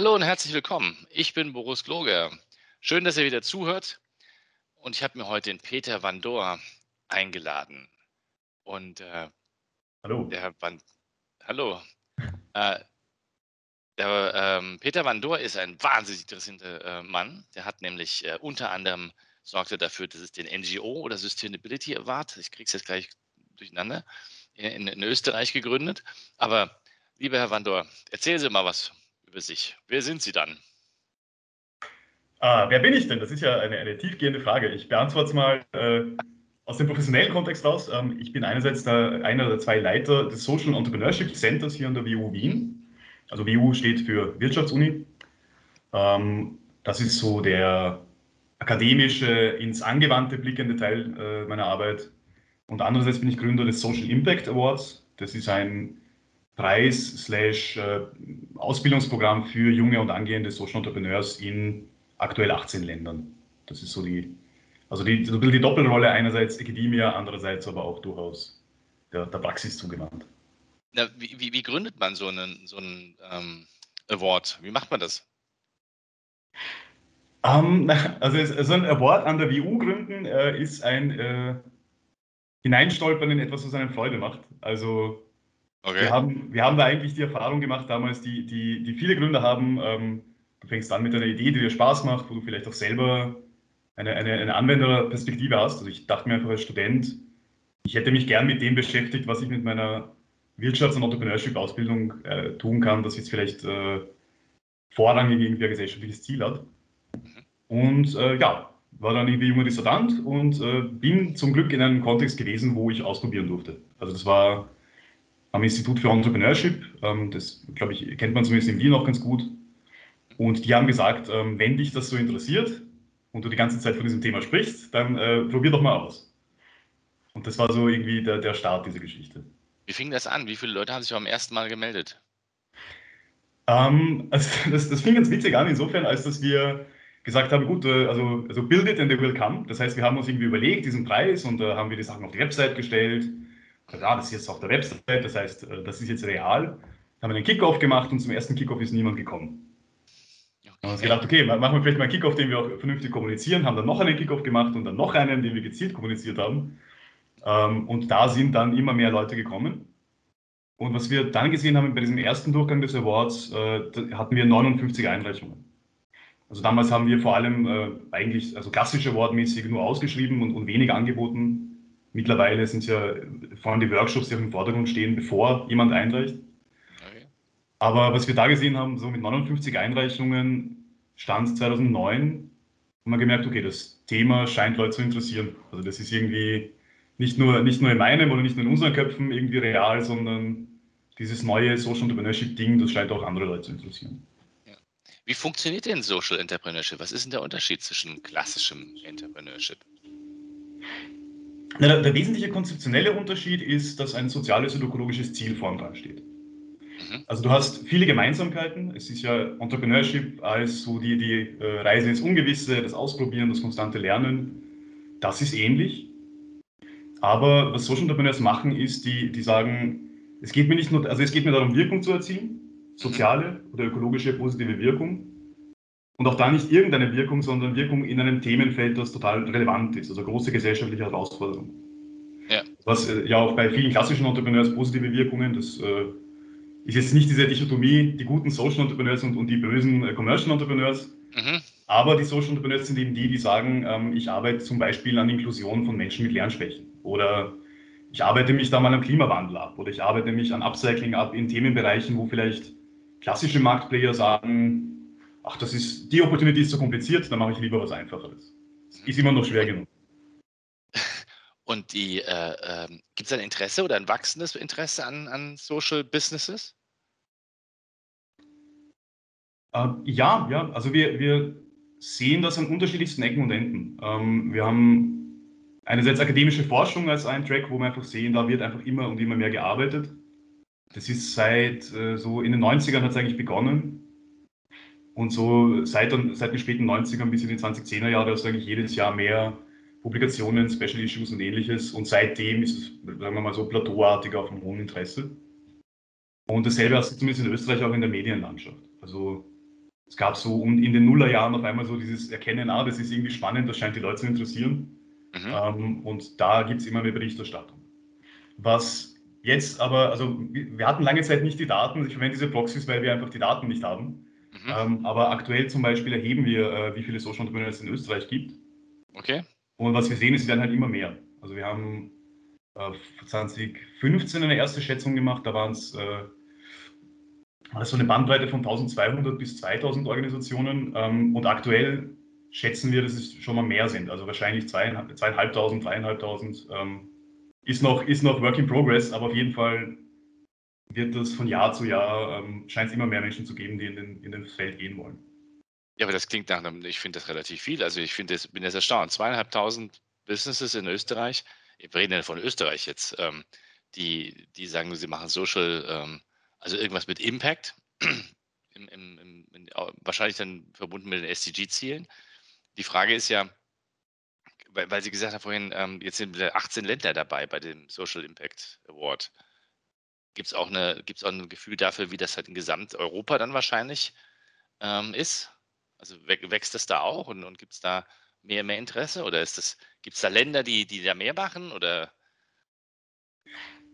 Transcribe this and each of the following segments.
Hallo und herzlich willkommen. Ich bin Boris Gloger. Schön, dass ihr wieder zuhört. Und ich habe mir heute den Peter Van Door eingeladen. Und äh, Hallo. Der Van, hallo. äh, der, ähm, Peter Van Door ist ein wahnsinnig interessanter äh, Mann. Der hat nämlich äh, unter anderem sorgte dafür, dass es den NGO oder Sustainability Award, ich kriege es jetzt gleich durcheinander, in, in Österreich gegründet. Aber lieber Herr Van Door, erzählen Sie mal was über sich. Wer sind Sie dann? Ah, wer bin ich denn? Das ist ja eine, eine tiefgehende Frage. Ich beantworte es mal äh, aus dem professionellen Kontext raus. Ähm, ich bin einerseits der, einer der zwei Leiter des Social Entrepreneurship Centers hier an der WU Wien. Also WU steht für Wirtschaftsuni. Ähm, das ist so der akademische, ins Angewandte blickende Teil äh, meiner Arbeit. Und andererseits bin ich Gründer des Social Impact Awards. Das ist ein Preis slash äh, Ausbildungsprogramm für junge und angehende Social Entrepreneurs in aktuell 18 Ländern. Das ist so die, also die, so die Doppelrolle einerseits Academia, andererseits aber auch durchaus der, der Praxis zugewandt. Na, wie, wie, wie, gründet man so einen, so einen ähm, Award? Wie macht man das? Um, ähm, also so ein Award an der WU gründen äh, ist ein äh, Hineinstolpern in etwas, was einen Freude macht. Also Okay. Wir, haben, wir haben da eigentlich die Erfahrung gemacht damals, die, die, die viele Gründer haben. Ähm, du fängst an mit einer Idee, die dir Spaß macht, wo du vielleicht auch selber eine, eine, eine Anwenderperspektive hast. Also ich dachte mir einfach als Student, ich hätte mich gern mit dem beschäftigt, was ich mit meiner Wirtschafts- und Entrepreneurship-Ausbildung äh, tun kann, das jetzt vielleicht äh, vorrangig irgendwie ein gesellschaftliches Ziel hat. Und äh, ja, war dann irgendwie junger Dissertant und äh, bin zum Glück in einem Kontext gewesen, wo ich ausprobieren durfte. Also das war am Institut für Entrepreneurship. Ähm, das, glaube ich, kennt man zumindest in Wien auch ganz gut. Und die haben gesagt, ähm, wenn dich das so interessiert und du die ganze Zeit von diesem Thema sprichst, dann äh, probier doch mal aus. Und das war so irgendwie der, der Start dieser Geschichte. Wie fing das an? Wie viele Leute haben sich beim ersten Mal gemeldet? Ähm, also das, das fing ganz witzig an, insofern, als dass wir gesagt haben, gut, äh, also, also build it and they will come. Das heißt, wir haben uns irgendwie überlegt, diesen Preis, und da äh, haben wir die Sachen auf die Website gestellt ja, das ist jetzt auf der Website, das heißt, äh, das ist jetzt real. Haben wir einen Kickoff gemacht und zum ersten Kickoff ist niemand gekommen. Okay. Haben uns gedacht, okay, machen wir vielleicht mal einen Kickoff, den wir auch vernünftig kommunizieren, haben dann noch einen Kickoff gemacht und dann noch einen, den wir gezielt kommuniziert haben. Ähm, und da sind dann immer mehr Leute gekommen. Und was wir dann gesehen haben bei diesem ersten Durchgang des Awards, äh, hatten wir 59 Einreichungen. Also damals haben wir vor allem äh, eigentlich, also klassisch awardmäßig nur ausgeschrieben und, und wenig angeboten. Mittlerweile sind ja vor allem die Workshops, die auch im Vordergrund stehen, bevor jemand einreicht. Okay. Aber was wir da gesehen haben, so mit 59 Einreichungen, stand 2009, haben wir gemerkt, okay, das Thema scheint Leute zu interessieren. Also das ist irgendwie nicht nur, nicht nur in meinem oder nicht nur in unseren Köpfen irgendwie real, sondern dieses neue Social Entrepreneurship-Ding, das scheint auch andere Leute zu interessieren. Wie funktioniert denn Social Entrepreneurship? Was ist denn der Unterschied zwischen klassischem Entrepreneurship? Der, der, wesentliche konzeptionelle Unterschied ist, dass ein soziales und ökologisches Ziel vorn dran steht. Mhm. Also du hast viele Gemeinsamkeiten. Es ist ja Entrepreneurship als so die, die äh, Reise ins Ungewisse, das Ausprobieren, das konstante Lernen. Das ist ähnlich. Aber was Social Entrepreneurs machen, ist, die, die sagen, es geht mir nicht nur, also es geht mir darum, Wirkung zu erzielen, soziale oder ökologische positive Wirkung. Und auch da nicht irgendeine Wirkung, sondern Wirkung in einem Themenfeld, das total relevant ist, also große gesellschaftliche Herausforderungen. Ja. Was äh, ja auch bei vielen klassischen Entrepreneurs positive Wirkungen, das äh, ist jetzt nicht diese Dichotomie, die guten Social Entrepreneurs und, und die bösen äh, Commercial Entrepreneurs. Mhm. Aber die Social Entrepreneurs sind eben die, die sagen, ähm, ich arbeite zum Beispiel an Inklusion von Menschen mit Lernschwächen oder ich arbeite mich da mal am Klimawandel ab oder ich arbeite mich an Upcycling ab in Themenbereichen, wo vielleicht klassische Marktplayer sagen, ach, das ist, die Opportunity ist zu kompliziert, dann mache ich lieber was Einfacheres. Ist immer noch schwer genug. Und die, äh, äh, gibt es ein Interesse oder ein wachsendes Interesse an, an Social Businesses? Äh, ja, ja, also wir, wir sehen das an unterschiedlichsten Ecken und Enden. Ähm, wir haben einerseits akademische Forschung als einen Track, wo wir einfach sehen, da wird einfach immer und immer mehr gearbeitet. Das ist seit äh, so in den 90ern hat es eigentlich begonnen. Und so seit, seit den späten 90ern bis in die 2010er Jahre hast du eigentlich jedes Jahr mehr Publikationen, Special Issues und ähnliches. Und seitdem ist es, sagen wir mal so, plateauartig auf einem hohen Interesse. Und dasselbe hast du zumindest in Österreich auch in der Medienlandschaft. Also es gab so in den Nullerjahren auf einmal so dieses Erkennen, ah, das ist irgendwie spannend, das scheint die Leute zu interessieren. Mhm. Ähm, und da gibt es immer mehr Berichterstattung. Was jetzt aber, also wir hatten lange Zeit nicht die Daten, ich verwende diese Proxys, weil wir einfach die Daten nicht haben. Mhm. Ähm, aber aktuell zum Beispiel erheben wir, äh, wie viele Social Entrepreneurs es in Österreich gibt. Okay. Und was wir sehen, ist, es werden halt immer mehr. Also wir haben äh, 2015 eine erste Schätzung gemacht, da waren es äh, so eine Bandbreite von 1200 bis 2000 Organisationen. Ähm, und aktuell schätzen wir, dass es schon mal mehr sind. Also wahrscheinlich zweieinhalbtausend, dreieinhalbtausend. Ähm, ist, noch, ist noch Work in Progress, aber auf jeden Fall wird das von Jahr zu Jahr, ähm, scheint es immer mehr Menschen zu geben, die in den, in den Feld gehen wollen. Ja, aber das klingt nach einem, ich finde das relativ viel. Also ich finde bin jetzt erstaunt. Zweieinhalbtausend Businesses in Österreich, wir reden ja von Österreich jetzt, ähm, die, die sagen, sie machen Social, ähm, also irgendwas mit Impact, im, im, im, wahrscheinlich dann verbunden mit den SDG-Zielen. Die Frage ist ja, weil, weil Sie gesagt haben vorhin, ähm, jetzt sind 18 Länder dabei bei dem Social Impact Award. Gibt es auch, auch ein Gefühl dafür, wie das halt in Gesamteuropa dann wahrscheinlich ähm, ist? Also wächst das da auch und, und gibt es da mehr, mehr Interesse oder gibt es da Länder, die, die da mehr machen oder?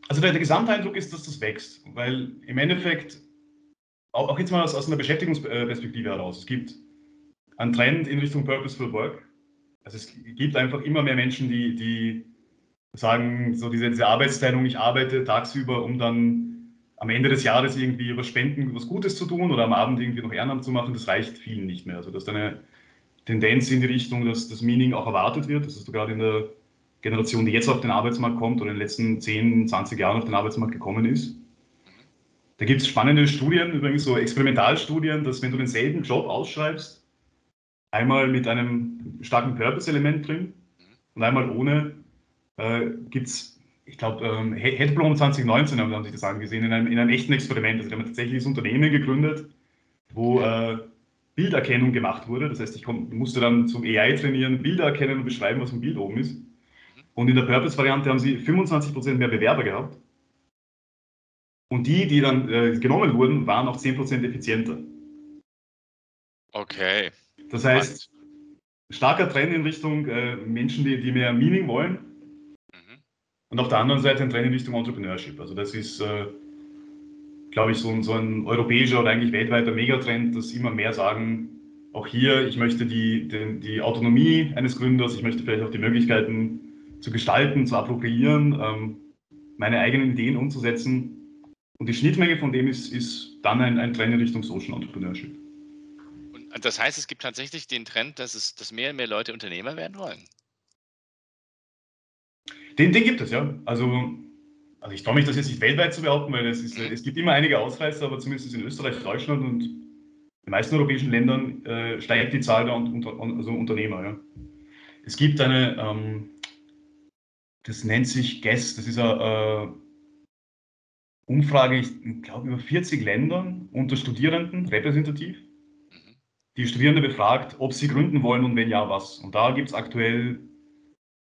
Also der, der Gesamteindruck ist, dass das wächst, weil im Endeffekt, auch, auch jetzt mal aus, aus einer Beschäftigungsperspektive heraus, es gibt einen Trend in Richtung Purposeful Work. Also es gibt einfach immer mehr Menschen, die, die sagen, so diese, diese Arbeitsteilung, ich arbeite tagsüber, um dann am Ende des Jahres irgendwie über Spenden was Gutes zu tun oder am Abend irgendwie noch Ehrenamt zu machen, das reicht vielen nicht mehr. Also das ist eine Tendenz in die Richtung, dass das Meaning auch erwartet wird. Das ist gerade in der Generation, die jetzt auf den Arbeitsmarkt kommt oder in den letzten 10, 20 Jahren auf den Arbeitsmarkt gekommen ist. Da gibt es spannende Studien, übrigens so Experimentalstudien, dass wenn du denselben Job ausschreibst, einmal mit einem starken Purpose-Element drin und einmal ohne, äh, gibt es ich glaube, ähm, Headblom 2019 haben, haben sich das angesehen, in einem, in einem echten Experiment. Also, die haben tatsächlich das Unternehmen gegründet, wo äh, Bilderkennung gemacht wurde. Das heißt, ich musste dann zum AI trainieren, Bilder erkennen und beschreiben, was ein Bild oben ist. Und in der Purpose-Variante haben sie 25% mehr Bewerber gehabt. Und die, die dann äh, genommen wurden, waren auch 10% effizienter. Okay. Das heißt, starker Trend in Richtung äh, Menschen, die, die mehr Meaning wollen und auf der anderen Seite ein Trend in Richtung Entrepreneurship. Also das ist, äh, glaube ich, so ein, so ein europäischer oder eigentlich weltweiter Megatrend, dass immer mehr sagen, auch hier, ich möchte die, die, die Autonomie eines Gründers, ich möchte vielleicht auch die Möglichkeiten zu gestalten, zu appropriieren, ähm, meine eigenen Ideen umzusetzen. Und die Schnittmenge von dem ist, ist dann ein, ein Trend in Richtung Social Entrepreneurship. Und das heißt, es gibt tatsächlich den Trend, dass, es, dass mehr und mehr Leute Unternehmer werden wollen? Den, den gibt es, ja. Also, also ich traue mich das jetzt nicht weltweit zu behaupten, weil es, ist, es gibt immer einige Ausreißer, aber zumindest in Österreich, Deutschland und den meisten europäischen Ländern äh, steigt die Zahl der unter, also Unternehmer. Ja. Es gibt eine, ähm, das nennt sich GES, das ist eine äh, Umfrage, ich glaube, über 40 Ländern unter Studierenden, repräsentativ. Mhm. Die Studierende befragt, ob sie gründen wollen und wenn ja, was. Und da gibt es aktuell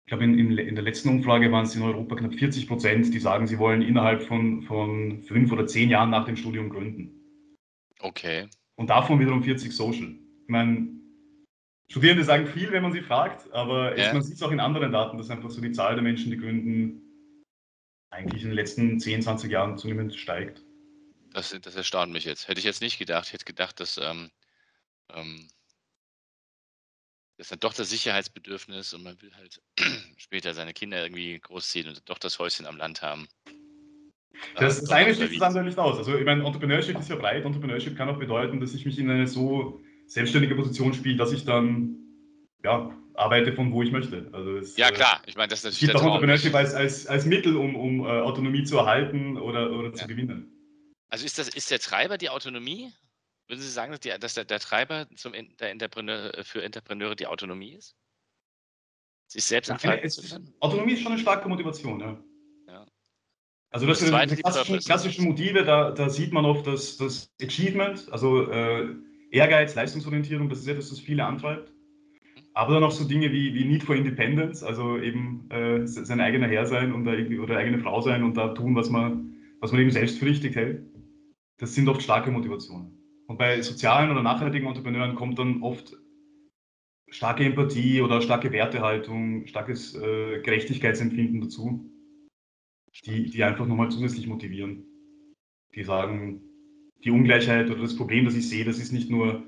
ich glaube, in, in, in, der letzten Umfrage waren es in Europa knapp 40 Prozent, die sagen, sie wollen innerhalb von, von fünf oder zehn Jahren nach dem Studium gründen. Okay. Und davon wiederum 40 Social. Ich meine, Studierende sagen viel, wenn man sie fragt, aber ja. es, man sieht es auch in anderen Daten, dass einfach so die Zahl der Menschen, die gründen, eigentlich in den letzten 10, 20 Jahren zunehmend steigt. Das, das erstaunt mich jetzt. Hätte ich jetzt nicht gedacht. Ich hätte gedacht, dass ähm, ähm, das ist dann doch das Sicherheitsbedürfnis und man will halt später seine Kinder irgendwie großziehen und doch das Häuschen am Land haben. Das, das eine schließt das andere nicht aus. Also ich meine, Entrepreneurship ist ja breit. Entrepreneurship kann auch bedeuten, dass ich mich in eine so selbstständige Position spiele, dass ich dann ja, arbeite von wo ich möchte. Also es, ja klar, ich meine, das ist natürlich Es gibt auch Entrepreneurship als, als, als Mittel, um, um uh, Autonomie zu erhalten oder, oder ja. zu gewinnen. Also ist, das, ist der Treiber die Autonomie Würden Sie sagen, dass, die, dass der, der, Treiber zum, der Entrepreneur, für Entrepreneure die Autonomie ist? Sich selbst entfalten zu können? Autonomie ist schon eine starke Motivation, ja. ja. Also das, das sind die klassischen, klassischen, Motive, da, da, sieht man oft das, das Achievement, also äh, Ehrgeiz, Leistungsorientierung, das ist etwas, das viele antreibt. Aber dann auch so Dinge wie, wie Need for Independence, also eben äh, sein eigener Herr sein und oder eigene Frau sein und da tun, was man, was man eben selbst für richtig hält. Das sind oft starke Motivationen. Und bei sozialen oder nachhaltigen Entrepreneuren kommt dann oft starke Empathie oder starke Wertehaltung, starkes äh, Gerechtigkeitsempfinden dazu, die, die einfach nochmal zusätzlich motivieren. Die sagen, die Ungleichheit oder das Problem, das ich sehe, das ist nicht nur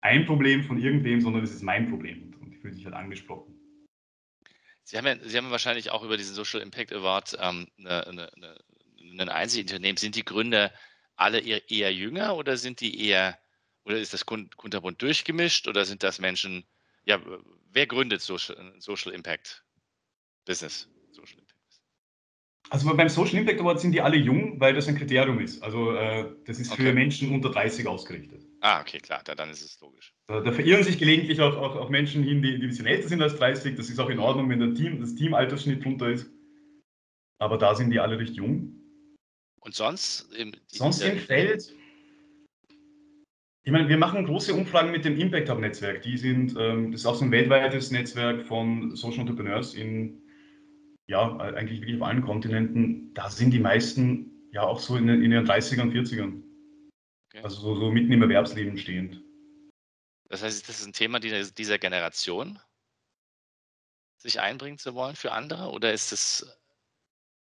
ein Problem von irgendwem, sondern es ist mein Problem. Und die fühlen sich halt angesprochen. Sie haben, ja, Sie haben wahrscheinlich auch über diesen Social Impact Award ähm, eine, eine, eine, ein Einzelunternehmen. Sind die Gründer alle eher, eher, jünger oder sind die eher, oder ist das Kunterbund durchgemischt oder sind das Menschen, ja, wer gründet Social, Social Impact Business? Social Impact. Also beim Social Impact Award sind die alle jung, weil das ein Kriterium ist. Also äh, das ist okay. für Menschen unter 30 ausgerichtet. Ah, okay, klar, da, dann ist es logisch. Da, da verirren sich gelegentlich auch, auch, auch, Menschen hin, die, die ein bisschen älter sind als 30. Das ist auch in Ordnung, wenn der Team, das Teamaltersschnitt drunter ist. Aber da sind die alle recht jung. Und sonst? Im, sonst im Feld. Ich meine, wir machen große Umfragen mit dem Impact Hub Netzwerk. Die sind, ähm, das ist auch so ein weltweites Netzwerk von Social Entrepreneurs in, ja, eigentlich wirklich auf allen Kontinenten. Da sind die meisten ja auch so in, in ihren 30ern, 40ern. Okay. Also so, so, mitten im Erwerbsleben stehend. Das heißt, das ist ein Thema dieser Generation, sich einbringen zu wollen für andere? Oder ist es,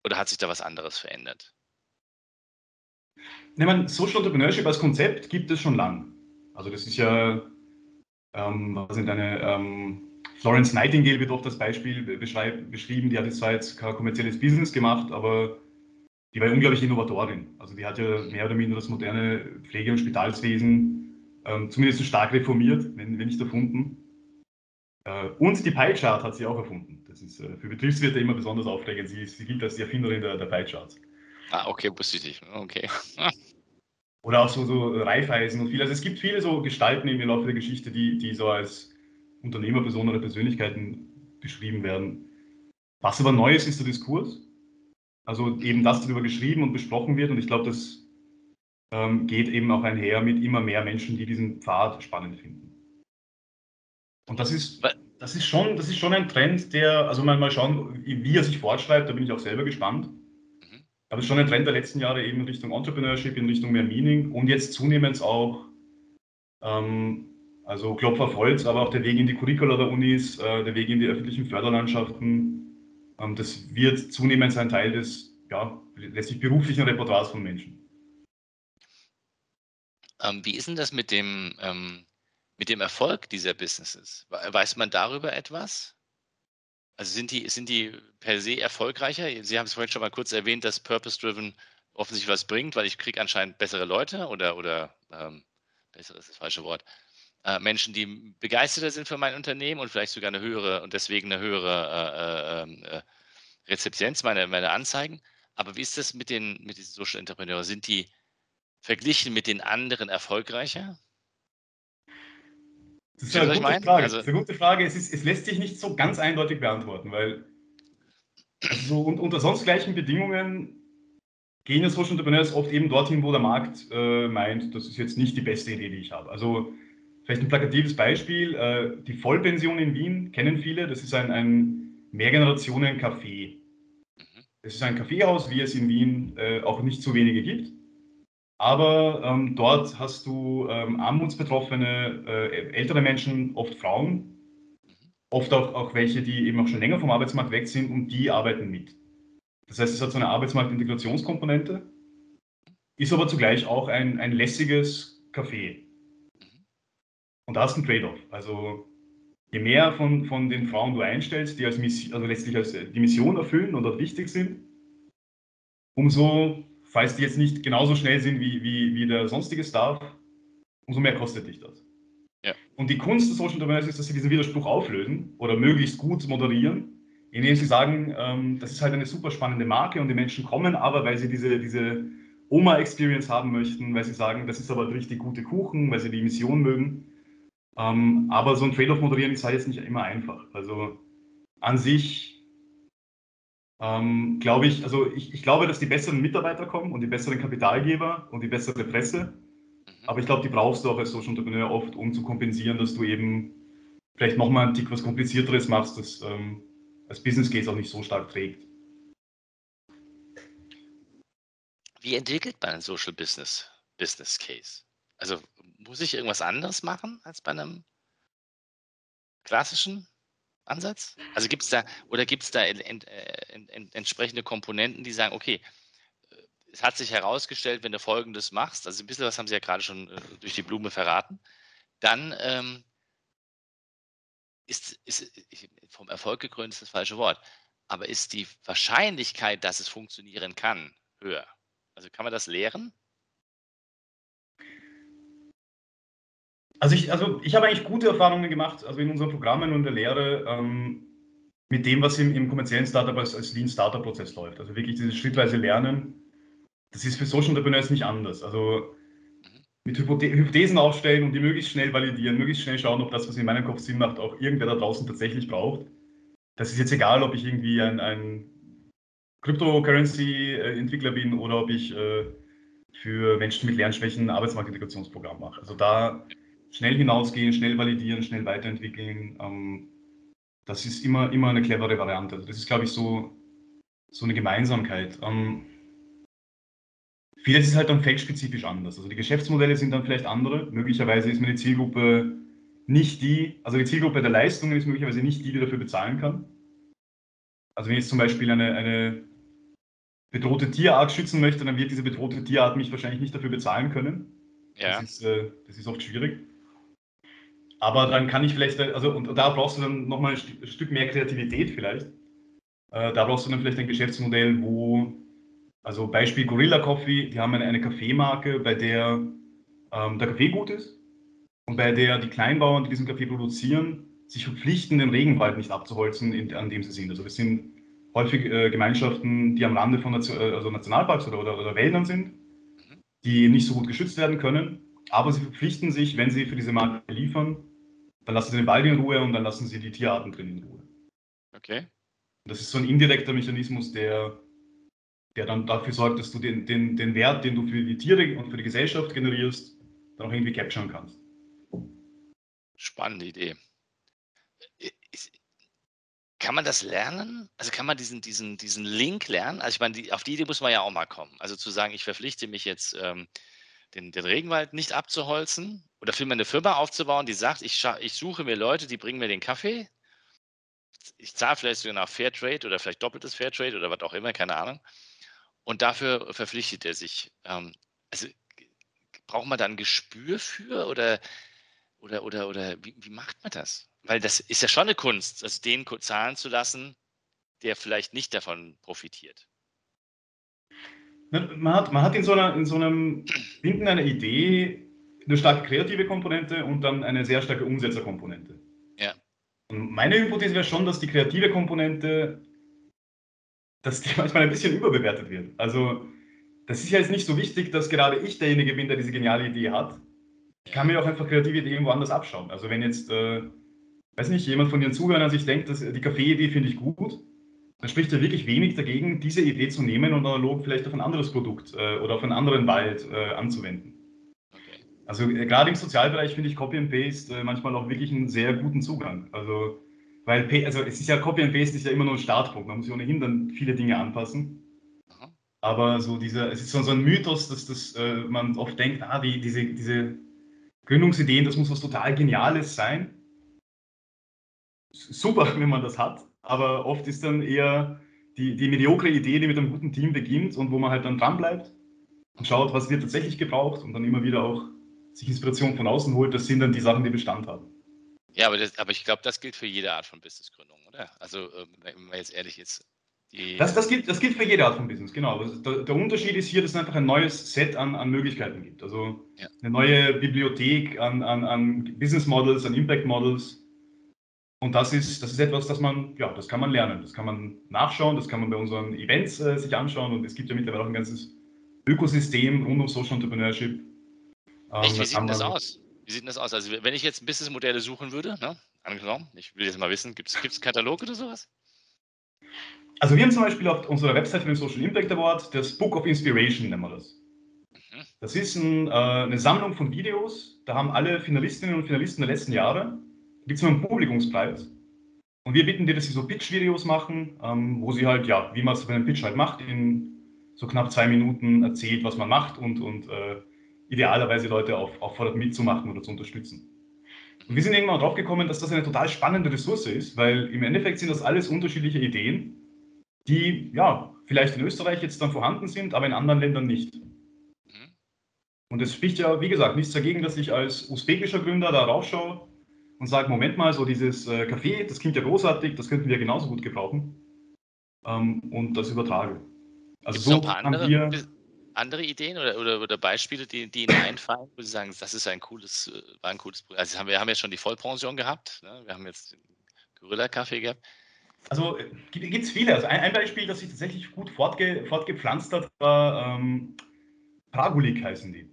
oder hat sich da was anderes verändert? Ne, man, Social Entrepreneurship als Konzept gibt es schon lang. Also das ist ja, ähm, was sind eine, ähm, Florence Nightingale wird oft das Beispiel beschrieben, die hat jetzt zwar jetzt kein kommerzielles Business gemacht, aber die war unglaublich Innovatorin. Also die hat ja mehr oder minder das moderne Pflege- und Spitalswesen ähm, zumindest stark reformiert, wenn, wenn nicht erfunden. Äh, und die Pie-Chart hat sie auch erfunden. Das ist äh, für Betriebswirte immer besonders aufregend. Sie, sie gilt als die Erfinderin der, der Pie-Charts. Ah, okay, wusste ich nicht. Okay. Oder auch so, so Reifeisen und viel. Also es gibt viele so Gestalten im Laufe der Geschichte, die, die so als Unternehmerpersonen oder Persönlichkeiten beschrieben werden. Was aber neu ist, ist der Diskurs. Also eben, dass darüber geschrieben und besprochen wird. Und ich glaube, das ähm, geht eben auch einher mit immer mehr Menschen, die diesen Pfad spannend finden. Und das ist, das ist, schon, das ist schon ein Trend, der, also mal, mal schauen, wie er sich fortschreibt, da bin ich auch selber gespannt. Aber ist schon ein Trend der letzten Jahre eben in Richtung Entrepreneurship, in Richtung mehr Meaning und jetzt zunehmend auch, ähm, also Klopfer auf Holz, aber auch der Weg in die Curricula der Unis, äh, der Weg in die öffentlichen Förderlandschaften. Ähm, das wird zunehmend ein Teil des, ja, letztlich beruflichen Repertoires von Menschen. Ähm, wie ist denn das mit dem, ähm, mit dem Erfolg dieser Businesses? Weiß man darüber etwas? Also sind die, sind die per se erfolgreicher? Sie haben es vorhin schon mal kurz erwähnt, dass Purpose-Driven offensichtlich was bringt, weil ich kriege anscheinend bessere Leute oder, oder ähm, besser ist das falsche Wort. Äh, Menschen, die begeisterter sind für mein Unternehmen und vielleicht sogar eine höhere und deswegen eine höhere äh, äh, äh Rezepienz meiner meine Anzeigen. Aber wie ist das mit den mit diesen Social Entrepreneuren? Sind die verglichen mit den anderen erfolgreicher? Das ist eine, gute Frage. Also, das ist eine gute Frage. Es, ist, es lässt sich nicht so ganz eindeutig beantworten, weil also unter sonst gleichen Bedingungen gehen ja Social Entrepreneurs oft eben dorthin, wo der Markt äh, meint, das ist jetzt nicht die beste Idee, die ich habe. Also vielleicht ein plakatives Beispiel, äh, die Vollpension in Wien kennen viele, das ist ein, ein Mehrgenerationen-Café. Mhm. Das ist ein Kaffeehaus, wie es in Wien äh, auch nicht so wenige gibt. Aber ähm, dort hast du ähm, armutsbetroffene, äh, ältere Menschen, oft Frauen, oft auch, auch welche, die eben auch schon länger vom Arbeitsmarkt weg sind und die arbeiten mit. Das heißt, es hat so eine Arbeitsmarktintegrationskomponente, ist aber zugleich auch ein, ein lässiges Café. Und da hast du einen Trade-off. Also je mehr von, von den Frauen du einstellst, die als Mission, also letztlich als die Mission erfüllen und dort wichtig sind, umso falls die jetzt nicht genauso schnell sind wie, wie, wie der sonstige Staff, umso mehr kostet dich das. Ja. Und die Kunst des Social Entrepreneurs ist, dass sie diesen Widerspruch auflösen oder möglichst gut moderieren, indem sie sagen, ähm, das ist halt eine super spannende Marke und die Menschen kommen aber, weil sie diese, diese Oma-Experience haben möchten, weil sie sagen, das ist aber richtig gute Kuchen, weil sie die Mission mögen. Ähm, aber so ein Trade-off moderieren ist halt jetzt nicht immer einfach. Also an sich ähm, glaube ich, also ich, ich, glaube, dass die besseren Mitarbeiter kommen und die besseren Kapitalgeber und die bessere Presse. Mhm. Aber ich glaube, die brauchst du auch als Social Entrepreneur oft, um zu kompensieren, dass du eben vielleicht nochmal ein Tick was Komplizierteres machst, das ähm, als Business Case auch nicht so stark trägt. Wie entwickelt man ein Social Business Business Case? Also muss ich irgendwas anderes machen als bei einem klassischen Ansatz? Also gibt es da oder gibt es da ent, ent, ent, entsprechende Komponenten, die sagen, okay, äh, es hat sich herausgestellt, wenn du Folgendes machst, also ein bisschen was haben Sie ja gerade schon äh, durch die Blume verraten, dann ähm, ist, ist vom Erfolg gekrönt ist das falsche Wort, aber ist die Wahrscheinlichkeit, dass es funktionieren kann, höher? Also kann man das lehren? Also ich, also ich habe eigentlich gute Erfahrungen gemacht, also in unseren Programmen und der Lehre, ähm, mit dem, was im, im kommerziellen Startup als, als Lean Startup Prozess läuft. Also wirklich dieses schrittweise Lernen, das ist für Social Entrepreneurs nicht anders. Also mit Hypothesen aufstellen und die möglichst schnell validieren, möglichst schnell schauen, ob das, was in meinem Kopf Sinn macht, auch irgendwer da draußen tatsächlich braucht. Das ist jetzt egal, ob ich irgendwie ein, ein Cryptocurrency-Entwickler bin oder ob ich äh, für Menschen mit Lernschwächen ein Arbeitsmarktintegrationsprogramm mache. Also da schnell hinausgehen, schnell validieren, schnell weiterentwickeln, ähm, das ist immer, immer eine clevere Variante. Also das ist, glaube ich, so, so eine Gemeinsamkeit. Ähm, vieles ist halt dann feldspezifisch anders. Also die Geschäftsmodelle sind dann vielleicht andere. Möglicherweise ist meine Zielgruppe nicht die, also die Zielgruppe der Leistungen ist möglicherweise nicht die, die dafür bezahlen kann. Also wenn ich jetzt zum Beispiel eine, eine bedrohte Tierart schützen möchte, dann wird diese bedrohte Tierart mich wahrscheinlich nicht dafür bezahlen können. Ja. Das, ist, äh, das ist oft schwierig. Aber dann kann ich vielleicht, also und da brauchst du dann nochmal ein Stück mehr Kreativität vielleicht. Äh, da brauchst du dann vielleicht ein Geschäftsmodell, wo, also Beispiel Gorilla Coffee, die haben eine, Kaffeemarke, bei der ähm, der Kaffee gut ist und bei der die Kleinbauern, die diesen Kaffee produzieren, sich verpflichten, den Regenwald nicht abzuholzen, in, an dem sie sind. Also das sind häufig äh, Gemeinschaften, die am Rande von Nation, äh, also Nationalparks oder, oder, oder Wäldern sind, die nicht so gut geschützt werden können, aber sie verpflichten sich, wenn sie für diese Marke liefern, dann lassen sie den Wald in Ruhe und dann lassen sie die Tierarten drin in Ruhe. Okay. Das ist so ein indirekter Mechanismus, der, der dann dafür sorgt, dass du den, den, den Wert, den du für die Tiere und für die Gesellschaft generierst, dann auch irgendwie capturen kannst. Spannende Idee. Kann man das lernen? Also kann man diesen, diesen, diesen Link lernen? Also ich meine, die, auf die Idee muss man ja auch mal kommen. Also zu sagen, ich verpflichte mich jetzt, ähm, den, den Regenwald nicht abzuholzen oder vielmehr eine Firma aufzubauen, die sagt, ich, ich suche mir Leute, die bringen mir den Kaffee. Ich zahle vielleicht sogar nach Fairtrade oder vielleicht doppeltes Fairtrade oder was auch immer, keine Ahnung. Und dafür verpflichtet er sich. Ähm, also braucht man da ein Gespür für oder, oder, oder, oder wie, wie macht man das? Weil das ist ja schon eine Kunst, also den zahlen zu lassen, der vielleicht nicht davon profitiert. Man hat, man hat in, so einer, in so einem Binden einer Idee eine starke kreative Komponente und dann eine sehr starke Umsetzerkomponente. Ja. Und meine Hypothese wäre schon, dass die kreative Komponente, dass die manchmal ein bisschen überbewertet wird. Also das ist ja jetzt nicht so wichtig, dass gerade ich derjenige bin, der diese geniale Idee hat. Ich kann mir auch einfach kreative Ideen woanders abschauen. Also wenn jetzt, äh, weiß nicht, jemand von Ihren Zuhörern sich denkt, dass die Kaffee-Idee finde ich gut, dann spricht ja wirklich wenig dagegen, diese Idee zu nehmen und analog vielleicht auf ein anderes Produkt äh, oder auf einen anderen Wald äh, anzuwenden. Okay. Also äh, gerade im Sozialbereich finde ich Copy and Paste äh, manchmal auch wirklich einen sehr guten Zugang. Also weil also es ist ja Copy and Paste ist ja immer nur ein Startpunkt. Man muss ja ohnehin dann viele Dinge anpassen. Aber so dieser, es ist so, ein Mythos, dass das, äh, man oft denkt, ah, die, diese, diese Gründungsideen, das muss was total Geniales sein. Super, wenn man das hat aber oft ist dann eher die, die mediokre Idee, die mit einem guten Team beginnt und wo man halt dann dranbleibt und schaut, was wird tatsächlich gebraucht und dann immer wieder auch sich Inspiration von außen holt, das sind dann die Sachen, die Bestand haben. Ja, aber, das, aber ich glaube, das gilt für jede Art von Businessgründung, oder? Also, ähm, wenn man jetzt ehrlich ist. Das, das, gilt, das gilt für jede Art von Business, genau. Der, der, Unterschied ist hier, dass es einfach ein neues Set an, an Möglichkeiten gibt. Also ja. eine neue Bibliothek an, an, an Business Models, an Impact Models, und das ist, das ist etwas, das man, ja, das kann man lernen. Das kann man nachschauen, das kann man bei unseren Events äh, sich anschauen. Und es gibt ja mittlerweile auch ein ganzes Ökosystem rund um Social Entrepreneurship. Ähm, Echt, wie sieht denn das aus? Wie sieht denn das aus? Also wenn ich jetzt Businessmodelle suchen würde, ne? angenommen, ich will jetzt mal wissen, gibt es einen Katalog oder sowas? Also wir haben zum Beispiel auf unserer Website für den Social Impact Award das Book of Inspiration, nennen wir das. Mhm. Das ist ein, äh, eine Sammlung von Videos, da haben alle Finalistinnen und Finalisten der letzten Jahre, gibt es einen Publikumspreis. Und wir bitten die, dass sie so Pitch-Videos machen, ähm, wo sie halt, ja, wie man es bei einem Pitch halt macht, in so knapp zwei Minuten erzählt, was man macht und, und äh, idealerweise Leute auf, auffordert, mitzumachen oder zu unterstützen. Und wir sind irgendwann drauf gekommen, dass das eine total spannende Ressource ist, weil im Endeffekt sind das alles unterschiedliche Ideen, die ja vielleicht in Österreich jetzt dann vorhanden sind, aber in anderen Ländern nicht. Mhm. Und es spricht ja, wie gesagt, nichts dagegen, dass ich als usbekischer Gründer da raufschaue und sage, Moment mal, so dieses äh, Café, das klingt ja großartig, das könnten wir genauso gut gebrauchen ähm, und das übertrage. Also so haben andere, wir andere Ideen oder, oder, oder, Beispiele, die, die Ihnen einfallen, wo Sie sagen, das ist ein cooles, äh, war ein cooles Projekt. Also haben wir haben ja schon die Vollpension gehabt, ne? wir haben jetzt den Gorilla-Kaffee gehabt. Also äh, gibt es viele. Also ein, ein, Beispiel, das sich tatsächlich gut fortge, fortgepflanzt hat, war ähm, Pragulik heißen die.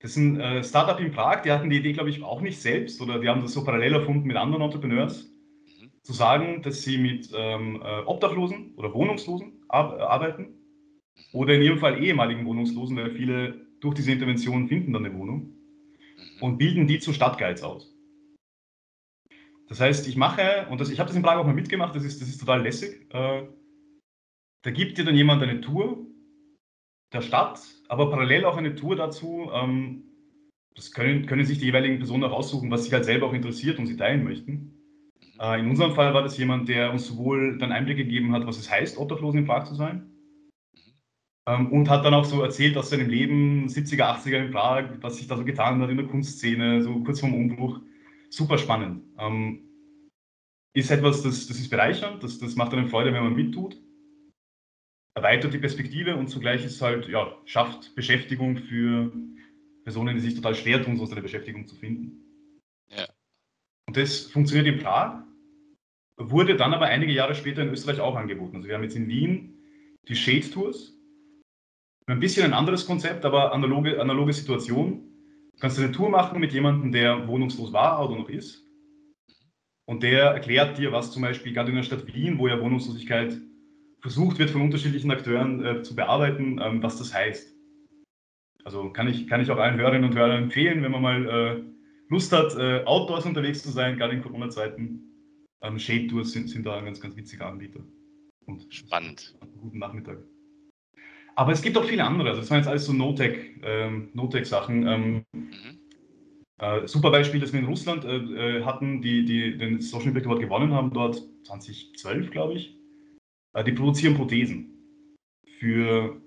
Das ist ein äh, Startup in Prag, die hatten die Idee, glaube ich, auch nicht selbst oder die haben das so parallel erfunden mit anderen Entrepreneurs, mhm. zu sagen, dass sie mit ähm, äh, Obdachlosen oder Wohnungslosen ar arbeiten oder in ihrem Fall ehemaligen Wohnungslosen, weil viele durch diese Intervention finden dann eine Wohnung mhm. und bilden die zu Stadtguides aus. Das heißt, ich mache, und das, ich habe das in Prag auch mal mitgemacht, das ist, das ist total lässig. Äh, da gibt dir dann jemand eine Tour der Stadt, aber parallel auch eine Tour dazu. Ähm, das können, können sich die jeweiligen Personen auch aussuchen, was sich halt selber auch interessiert und sie teilen möchten. Mhm. Äh, in unserem Fall war das jemand, der uns sowohl dann Einblick gegeben hat, was es heißt, obdachlos in Prag zu sein, mhm. ähm, und hat dann auch so erzählt aus seinem Leben, 70er, 80er in Prag, was sich da so getan hat in der Kunstszene, so kurz vorm Umbruch super spannend. Ähm, ist etwas, das, das ist bereichernd, das, das macht eine Freude, wenn man mittut. Erweitert die Perspektive und zugleich ist halt, ja, schafft Beschäftigung für Personen, die sich total schwer tun, sonst eine Beschäftigung zu finden. Ja. Und das funktioniert in Prag, wurde dann aber einige Jahre später in Österreich auch angeboten. Also wir haben jetzt in Wien die Shade Tours. Ein bisschen ein anderes Konzept, aber analoge, analoge Situation. Du kannst eine Tour machen mit jemandem, der wohnungslos war oder noch ist. Und der erklärt dir, was zum Beispiel gerade in der Stadt Wien, wo ja Wohnungslosigkeit versucht wird von unterschiedlichen Akteuren äh, zu bearbeiten, ähm, was das heißt. Also kann ich, kann ich auch allen Hörerinnen und Hörern empfehlen, wenn man mal äh, Lust hat, äh, outdoors unterwegs zu sein, gerade in Corona-Zeiten. Ähm, Shade Tours sind, sind da ein ganz, ganz witziger Anbieter. Und Spannend. Guten Nachmittag. Aber es gibt auch viele andere. Also das waren jetzt alles so No-Tech, ähm, No-Tech-Sachen. Ähm, mhm. äh, super Beispiel, das wir in Russland äh, äh hatten, die, die den Social Impact Award gewonnen haben, dort 2012, glaube ich. Äh, die produzieren Prothesen für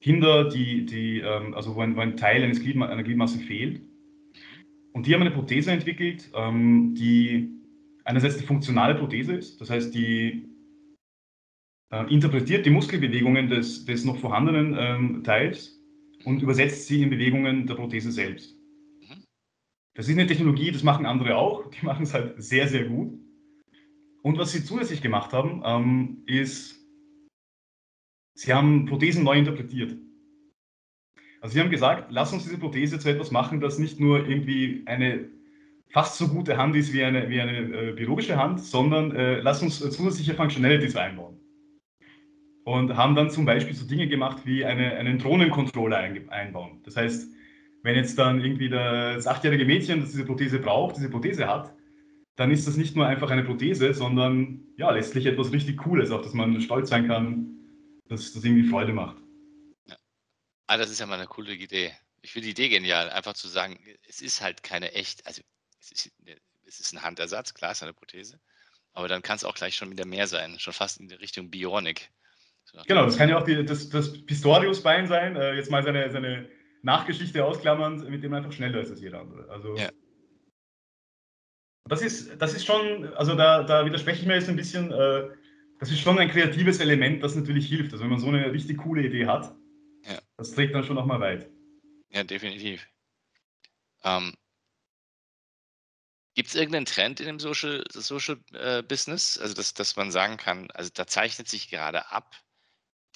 Kinder, die, die ähm, also wo ein, wo ein Teil eines Gliedma einer Gliedmasse fehlt. Und die haben eine Prothese entwickelt, ähm, die einerseits eine funktionale Prothese ist, das heißt, die äh, interpretiert die Muskelbewegungen des, des noch vorhandenen ähm, Teils und übersetzt sie in Bewegungen der Prothese selbst. Mhm. Das ist eine Technologie, das machen andere auch, die machen es halt sehr, sehr gut. Und was sie zusätzlich gemacht haben, ähm, ist, sie haben Prothesen neu interpretiert. Also sie haben gesagt, lass uns diese Prothese zu etwas machen, das nicht nur irgendwie eine fast so gute Hand ist wie eine, wie eine äh, biologische Hand, sondern äh, lass uns zusätzliche Functionalities einbauen und haben dann zum Beispiel so Dinge gemacht wie eine, einen Drohnencontroller einbauen. Das heißt, wenn jetzt dann irgendwie das achtjährige Mädchen, das diese Prothese braucht, diese Prothese hat, dann ist das nicht nur einfach eine Prothese, sondern ja, letztlich etwas richtig Cooles, auf das man stolz sein kann, dass das irgendwie Freude macht. Ja. Ah, das ist ja mal eine coole Idee. Ich finde die Idee genial, einfach zu sagen, es ist halt keine echt, also es ist, es ist ein Handersatz, klar, es ist eine Prothese, aber dann kann es auch gleich schon wieder mehr sein, schon fast in die Richtung Bionik. Genau, das kann ja auch die, das, das Pistorius-Bein sein, äh, jetzt mal seine, seine Nachgeschichte ausklammernd, mit dem einfach schneller ist als jeder andere. Also, ja. Das, ist, das ist schon, also da, da widerspreche ich mir jetzt ein bisschen, äh, das ist schon ein kreatives Element, das natürlich hilft. Also wenn man so eine richtig coole Idee hat, ja. das trägt dann schon auch mal weit. Ja, definitiv. Ähm, Gibt es irgendeinen Trend in dem Social, Social äh, Business? Also, dass, dass man sagen kann, also da zeichnet sich gerade ab,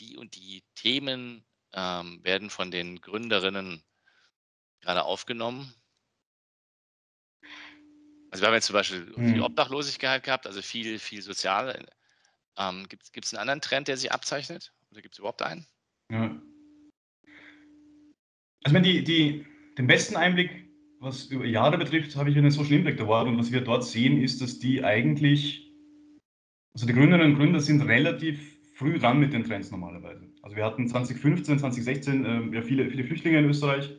die und die Themen ähm, werden von den Gründerinnen gerade aufgenommen? Also wir haben jetzt zum Beispiel viel Hm. Obdachlosigkeit gehabt, also viel, viel sozial. Ähm, Gibt es einen anderen Trend, der sich abzeichnet? Oder gibt es überhaupt einen? Ja. Also, ich meine, die, die, den besten Einblick, was über Jahre betrifft, habe ich in den Social Impact Award. Und was wir dort sehen, ist, dass die eigentlich, also die Gründerinnen und Gründer sind relativ früh dran mit den Trends normalerweise. Also wir hatten 2015, 2016 äh, ja viele, viele Flüchtlinge in Österreich.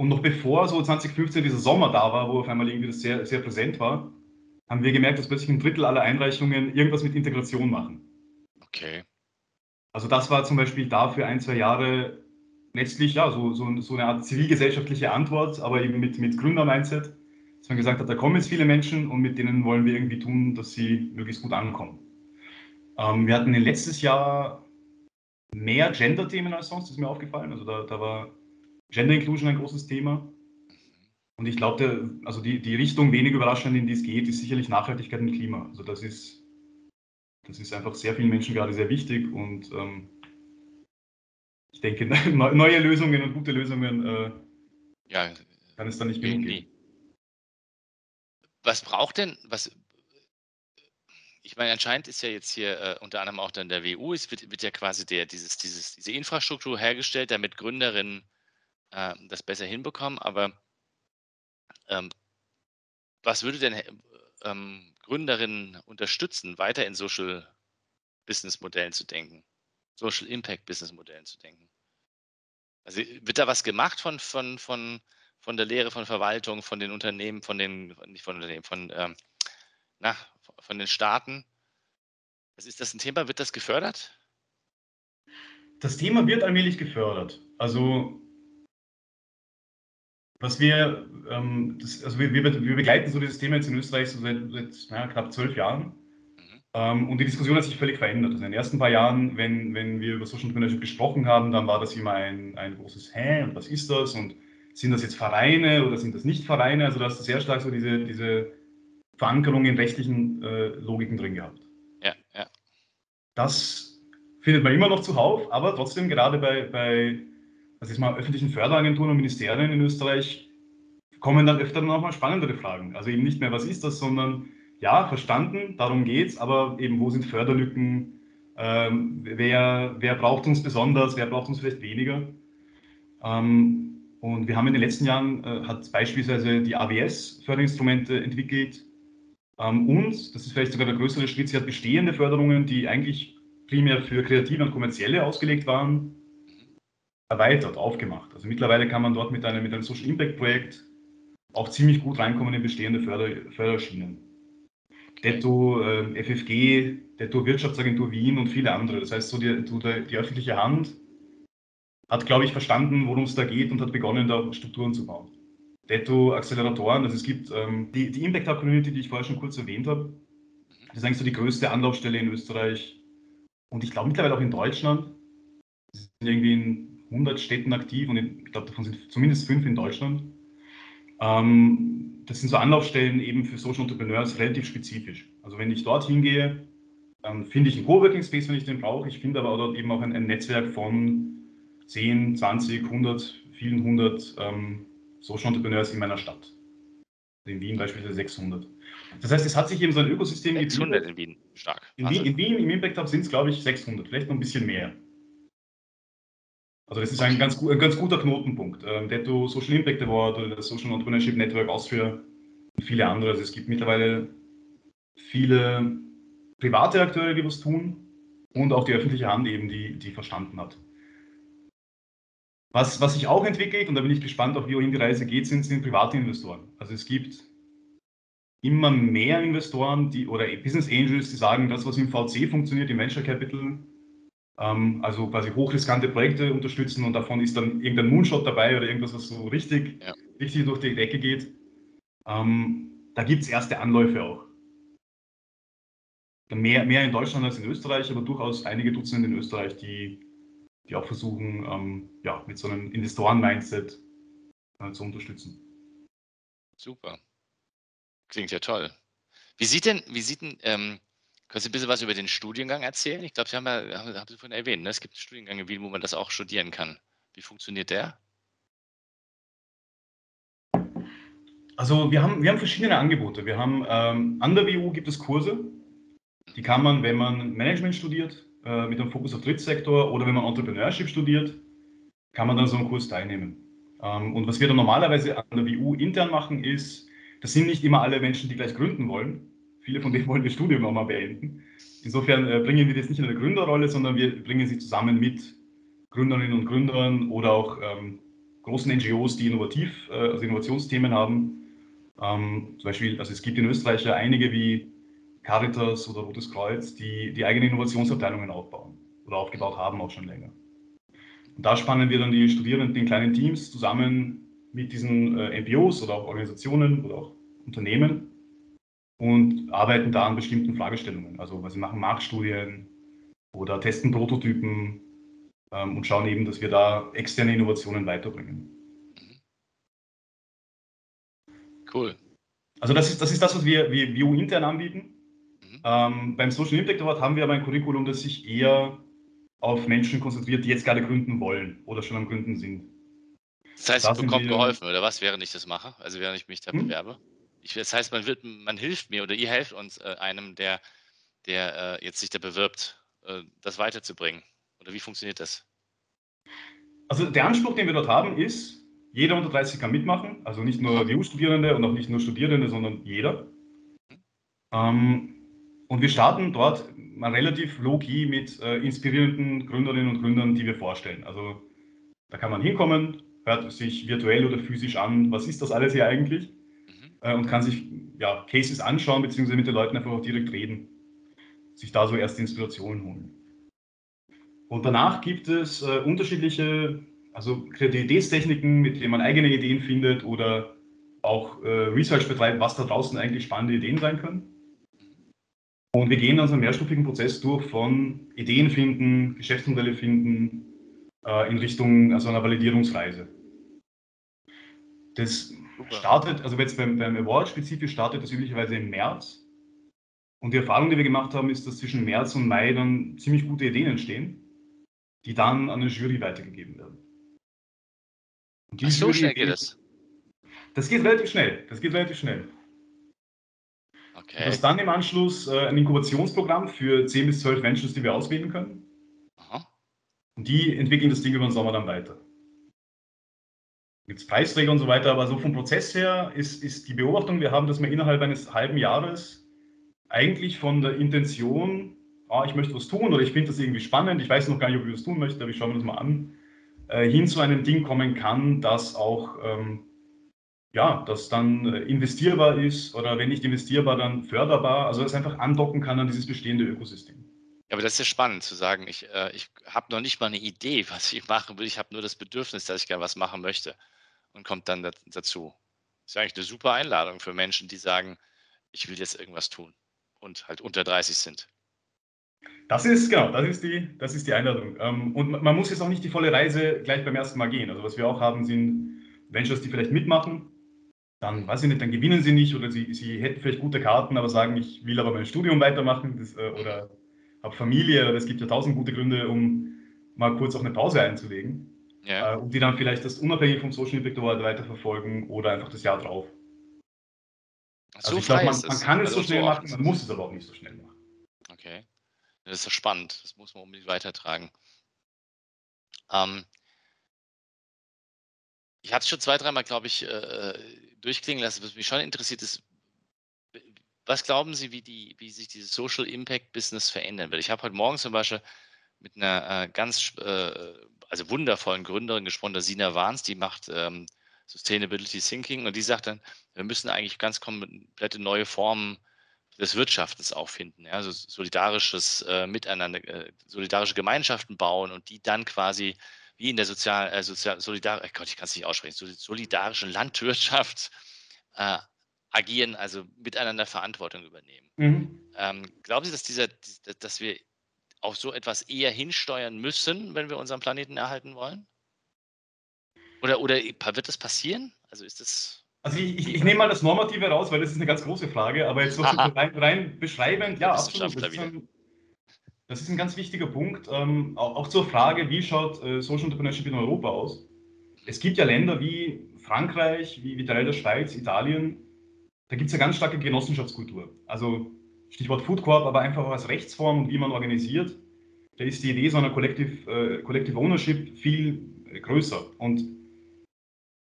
Und noch bevor so 2015 dieser Sommer da war, wo auf einmal irgendwie das sehr, sehr präsent war, haben wir gemerkt, dass plötzlich ein Drittel aller Einreichungen irgendwas mit Integration machen. Okay. Also das war zum Beispiel da für ein, zwei Jahre letztlich ja so, so, so eine Art zivilgesellschaftliche Antwort, aber eben mit, mit Gründer-Mindset, dass man gesagt hat, da kommen jetzt viele Menschen und mit denen wollen wir irgendwie tun, dass sie möglichst gut ankommen. Ähm, wir hatten letztes Jahr mehr Gender-Themen als sonst, ist mir aufgefallen. Also da, da war Gender Inclusion ein großes Thema. Und ich glaube, also die, die Richtung wenig überraschend, in die es geht, ist sicherlich Nachhaltigkeit und Klima. Also das ist, das ist einfach sehr vielen Menschen gerade sehr wichtig und ähm, ich denke, neue Lösungen und gute Lösungen äh, Ja, kann es da nicht genug geben. Was braucht denn, was, ich meine, anscheinend ist ja jetzt hier äh, unter anderem auch dann der WU, es wird, wird ja quasi der, dieses, dieses, diese Infrastruktur hergestellt, damit Gründerinnen äh, das besser hinbekommen, aber ähm, was würde denn ähm, Gründerinnen unterstützen, weiter in Social Business Modellen zu denken, Social Impact Business Modellen zu denken? Also wird da was gemacht von, von, von, von der Lehre von Verwaltung, von den Unternehmen, von den, nicht von Unternehmen, von, ähm, na, von den Staaten? Was ist das ein Thema? Wird das gefördert? Das Thema wird allmählich gefördert. Also was wir, ähm, das, also wir, wir, wir, begleiten so dieses Thema jetzt in Österreich so seit, seit naja, knapp zwölf Jahren. Mhm. Ähm, und die Diskussion hat sich völlig verändert. Also in den ersten paar Jahren, wenn, wenn wir über Social Entrepreneurship gesprochen haben, dann war das immer ein, ein großes Hä und was ist das? Und sind das jetzt Vereine oder sind das nicht Vereine? Also da hast du sehr stark so diese, diese Verankerung in rechtlichen äh, Logiken drin gehabt. Ja, ja. Das findet man immer noch zuhauf, aber trotzdem gerade bei, bei also jetzt mal öffentlichen Förderagenturen und Ministerien in Österreich kommen dann öfter noch mal spannendere Fragen. Also eben nicht mehr, was ist das, sondern ja, verstanden, darum geht's, aber eben, wo sind Förderlücken? Ähm, wer, wer braucht uns besonders, wer braucht uns vielleicht weniger? Ähm, und wir haben in den letzten Jahren, äh, hat beispielsweise die AWS Förderinstrumente entwickelt. Ähm, und, das ist vielleicht sogar der größere Schritt, sie hat bestehende Förderungen, die eigentlich primär für Kreative und Kommerzielle ausgelegt waren, erweitert, aufgemacht. Also mittlerweile kann man dort mit einem, mit einem Social Impact Projekt auch ziemlich gut reinkommen in bestehende Förder, Förderschienen. Detto, äh, FFG, Detto Wirtschaftsagentur Wien und viele andere. Das heißt, so die, die, die öffentliche Hand hat, glaube ich, verstanden, worum es da geht und hat begonnen, da Strukturen zu bauen. Detto Acceleratoren, also es gibt ähm, die, die Impact Hub Community, die ich vorher schon kurz erwähnt habe. Das ist eigentlich so die größte Anlaufstelle in Österreich und ich glaube mittlerweile auch in Deutschland. Sie sind irgendwie in 100 Städten aktiv und ich glaube, davon sind zumindest fünf in Deutschland. Ähm, das sind so Anlaufstellen eben für Social Entrepreneurs relativ spezifisch. Also wenn ich dort hingehe, dann finde ich einen Coworking Space, wenn ich den brauche. Ich finde aber dort eben auch ein, ein Netzwerk von 10, 20, 100, vielen hundert ähm, Social Entrepreneurs in meiner Stadt. In Wien beispielsweise 600. Das heißt, es hat sich eben so ein Ökosystem 600 in Wien, stark. In Wien, in Wien im Impact Hub sind es, glaube ich, 600, vielleicht noch ein bisschen mehr. Also das ist ein ganz, ein ganz guter Knotenpunkt. Ähm, Detto Social Impact Award oder das Social Entrepreneurship Network Austria und viele andere. Also es gibt mittlerweile viele private Akteure, die was tun und auch die öffentliche Hand eben, die, die verstanden hat. Was, was sich auch entwickelt, und da bin ich gespannt, auch wie wohin die Reise geht, sind, sind private Investoren. Also es gibt immer mehr Investoren die, oder Business Angels, die sagen, das, was im VC funktioniert, im Venture Capital, also quasi hochriskante Projekte unterstützen und davon ist dann irgendein Moonshot dabei oder irgendwas, was so richtig, ja. richtig durch die Decke geht. Ähm, da gibt es erste Anläufe auch. Mehr, mehr in Deutschland als in Österreich, aber durchaus einige Dutzende in Österreich, die, die auch versuchen, ähm, ja, mit so einem Investoren-Mindset äh, zu unterstützen. Super. Klingt ja toll. Wie sieht denn, wie sieht denn ähm, Können Sie ein bisschen was über den Studiengang erzählen? Ich glaube, Sie haben ja, haben, haben Sie vorhin erwähnt, ne? es gibt Studiengänge, wo man das auch studieren kann. Wie funktioniert der? Also wir haben, wir haben verschiedene Angebote. Wir haben ähm, an der WU gibt es Kurse, die kann man, wenn man Management studiert, äh, mit einem Fokus auf Drittsektor oder wenn man Entrepreneurship studiert, kann man dann so einen Kurs teilnehmen. Ähm, und was wir dann normalerweise an der WU intern machen, ist, das sind nicht immer alle Menschen, die gleich gründen wollen. Viele von denen wollen das Studium auch mal beenden. Insofern äh, bringen wir das nicht in eine Gründerrolle, sondern wir bringen sie zusammen mit Gründerinnen und Gründern oder auch ähm, großen NGOs, die innovativ, äh, also Innovationsthemen haben. Ähm, zum Beispiel, also es gibt in Österreich ja einige wie Caritas oder Rotes Kreuz, die, die eigene Innovationsabteilungen aufbauen oder aufgebaut haben auch schon länger. Und da spannen wir dann die Studierenden in kleinen Teams zusammen mit diesen äh, NPOs oder auch Organisationen oder auch Unternehmen und arbeiten da an bestimmten Fragestellungen. Also sie machen Marktstudien oder testen Prototypen ähm, und schauen eben, dass wir da externe Innovationen weiterbringen. Cool. Also das ist das, ist das was wir, wir VU intern anbieten. Mhm. Ähm, beim Social Impact Award haben wir aber ein Curriculum, das sich eher auf Menschen konzentriert, die jetzt gerade gründen wollen oder schon am Gründen sind. Das heißt, ich bekomme geholfen, oder was, während ich das mache? Also während ich mich da hm? bewerbe? Ich, das heißt, man, wird, man hilft mir oder ihr helft uns äh, einem, der, der äh, jetzt sich da bewirbt, äh, das weiterzubringen. Oder wie funktioniert das? Also der Anspruch, den wir dort haben, ist, jeder unter 30 kann mitmachen, also nicht nur WU-Studierende und auch nicht nur Studierende, sondern jeder. Ähm, und wir starten dort mal relativ low-key mit äh, inspirierenden Gründerinnen und Gründern, die wir vorstellen. Also da kann man hinkommen, hört sich virtuell oder physisch an, was ist das alles hier eigentlich? Äh, und kann sich ja, Cases anschauen, beziehungsweise mit den Leuten einfach auch direkt reden. Sich da so erste Inspirationen holen. Und danach gibt es äh, unterschiedliche also Kreativitätstechniken, mit denen man eigene Ideen findet oder auch äh, Research betreibt, was da draußen eigentlich spannende Ideen sein können. Und wir gehen dann so einen mehrstufigen Prozess durch von Ideen finden, Geschäftsmodelle finden, äh, in Richtung also einer Validierungsreise. Das startet, also jetzt beim, beim Award spezifisch startet das üblicherweise im März. Und die Erfahrung, die wir gemacht haben, ist, dass zwischen März und Mai dann ziemlich gute Ideen entstehen, die dann an eine Jury weitergegeben werden. Ach, so schnell geht es. Das geht relativ schnell. Das geht relativ schnell. Okay. Du hast dann im Anschluss äh, ein Inkubationsprogramm für 10 bis 12 Ventures, die wir auswählen können. Aha. Und die entwickeln das Ding über den Sommer dann weiter. Gibt es Preisträger und so weiter, aber so vom Prozess her ist, ist die Beobachtung, wir haben, dass man innerhalb eines halben Jahres eigentlich von der Intention, ah, ich möchte was tun oder ich finde das irgendwie spannend, ich weiß noch gar nicht, ob ich das tun möchte, aber ich schaue mir das mal an, äh, hin zu einem Ding kommen kann, das auch ähm, ja, das dann äh, investierbar ist oder wenn nicht investierbar, dann förderbar, also es einfach andocken kann an dieses bestehende Ökosystem. Ja, aber das ist ja spannend zu sagen, ich, äh, ich habe noch nicht mal eine Idee, was ich machen will, ich habe nur das Bedürfnis, dass ich gerne was machen möchte und kommt dann dazu. Das ist eigentlich eine super Einladung für Menschen, die sagen, ich will jetzt irgendwas tun und halt unter 30 sind. Das ist, genau, das ist die, das ist die Einladung. Ähm, und man muss jetzt auch nicht die volle Reise gleich beim ersten Mal gehen. Also was wir auch haben, sind Ventures, die vielleicht mitmachen. Dann, weiß ich nicht, dann gewinnen sie nicht oder sie, sie hätten vielleicht gute Karten, aber sagen, ich will aber mein Studium weitermachen das, äh, oder habe Familie oder es gibt ja tausend gute Gründe, um mal kurz auch eine Pause einzulegen. Ja. Äh, und die dann vielleicht das unabhängig vom Social Impact Award weiterverfolgen oder einfach das Jahr drauf. Also so ich glaube, man, man, kann es also so schnell so machen, man muss es aber auch nicht so schnell machen. Okay. Das ist ja spannend. Das muss man unbedingt weitertragen. Ähm, ich hatte es schon zwei, dreimal, glaube ich, äh, durchklingen lassen. Was mich schon interessiert ist, was glauben Sie, wie, die, wie sich dieses Social Impact Business verändern wird? Ich habe heute Morgen zum Beispiel mit einer äh, ganz äh, also wundervollen Gründerin gesprochen, der Sina Wahns, die macht ähm, Sustainability Thinking und die sagt dann, wir müssen eigentlich ganz komplette neue Formen des Wirtschaftens auch finden. Ja? Also solidarisches äh, Miteinander, äh, solidarische Gemeinschaften bauen und die dann quasi wie in der sozial, äh, sozial solidar, Gott, ich kann es nicht aussprechen, solidarischen Landwirtschaft äh, agieren, also miteinander Verantwortung übernehmen. Mhm. Ähm, glauben Sie, dass dieser, dass wir auf so etwas eher hinsteuern müssen, wenn wir unseren Planeten erhalten wollen? Oder, oder wird das passieren? Also ist das Also ich, ich, ich, nehme mal das Normative raus, weil das ist eine ganz große Frage, aber jetzt so rein, rein, beschreibend, ja, absolut. Das ist, ein, das ist, ein, ganz wichtiger Punkt. Ähm, auch, auch, zur Frage, wie schaut äh, Social Entrepreneurship in Europa aus? Es gibt ja Länder wie Frankreich, wie, wie Teil der Schweiz, Italien, da gibt es ja ganz starke Genossenschaftskultur. Also Stichwort Food Corp, aber einfach auch als Rechtsform und wie man organisiert. Da ist die Idee so einer Collective, äh, Collective Ownership viel äh, größer. Und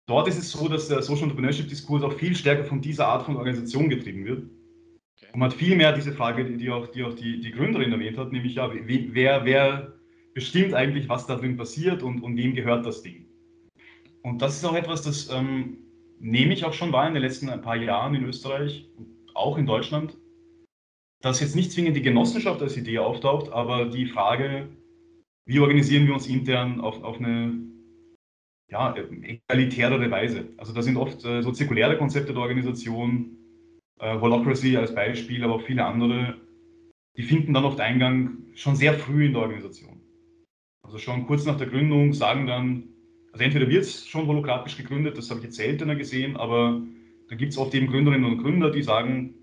dort ist es so, dass der Social Entrepreneurship-Diskurs auch viel stärker von dieser Art von Organisation getrieben wird. Okay. Und man hat viel mehr diese Frage, die auch die, auch die, die Gründerin erwähnt hat, nämlich ja, wer, wer bestimmt eigentlich, was da drin passiert und, und wem gehört das Ding. Und das ist auch etwas, das ähm, nehme ich auch schon wahr in den letzten ein paar Jahren in Österreich, auch in Deutschland, dass jetzt nicht zwingend die Genossenschaft als Idee auftaucht, aber die Frage, wie organisieren wir uns intern auf, auf eine ja, egalitärere Weise. Also da sind oft äh, so zirkuläre Konzepte der Organisation, äh, Holocracy als Beispiel, aber auch viele andere, die finden dann oft Eingang schon sehr früh in der Organisation. Also schon kurz nach der Gründung sagen dann, also entweder wird es schon holokratisch gegründet, das habe ich jetzt seltener gesehen, aber da gibt es oft eben Gründerinnen und Gründer, die sagen,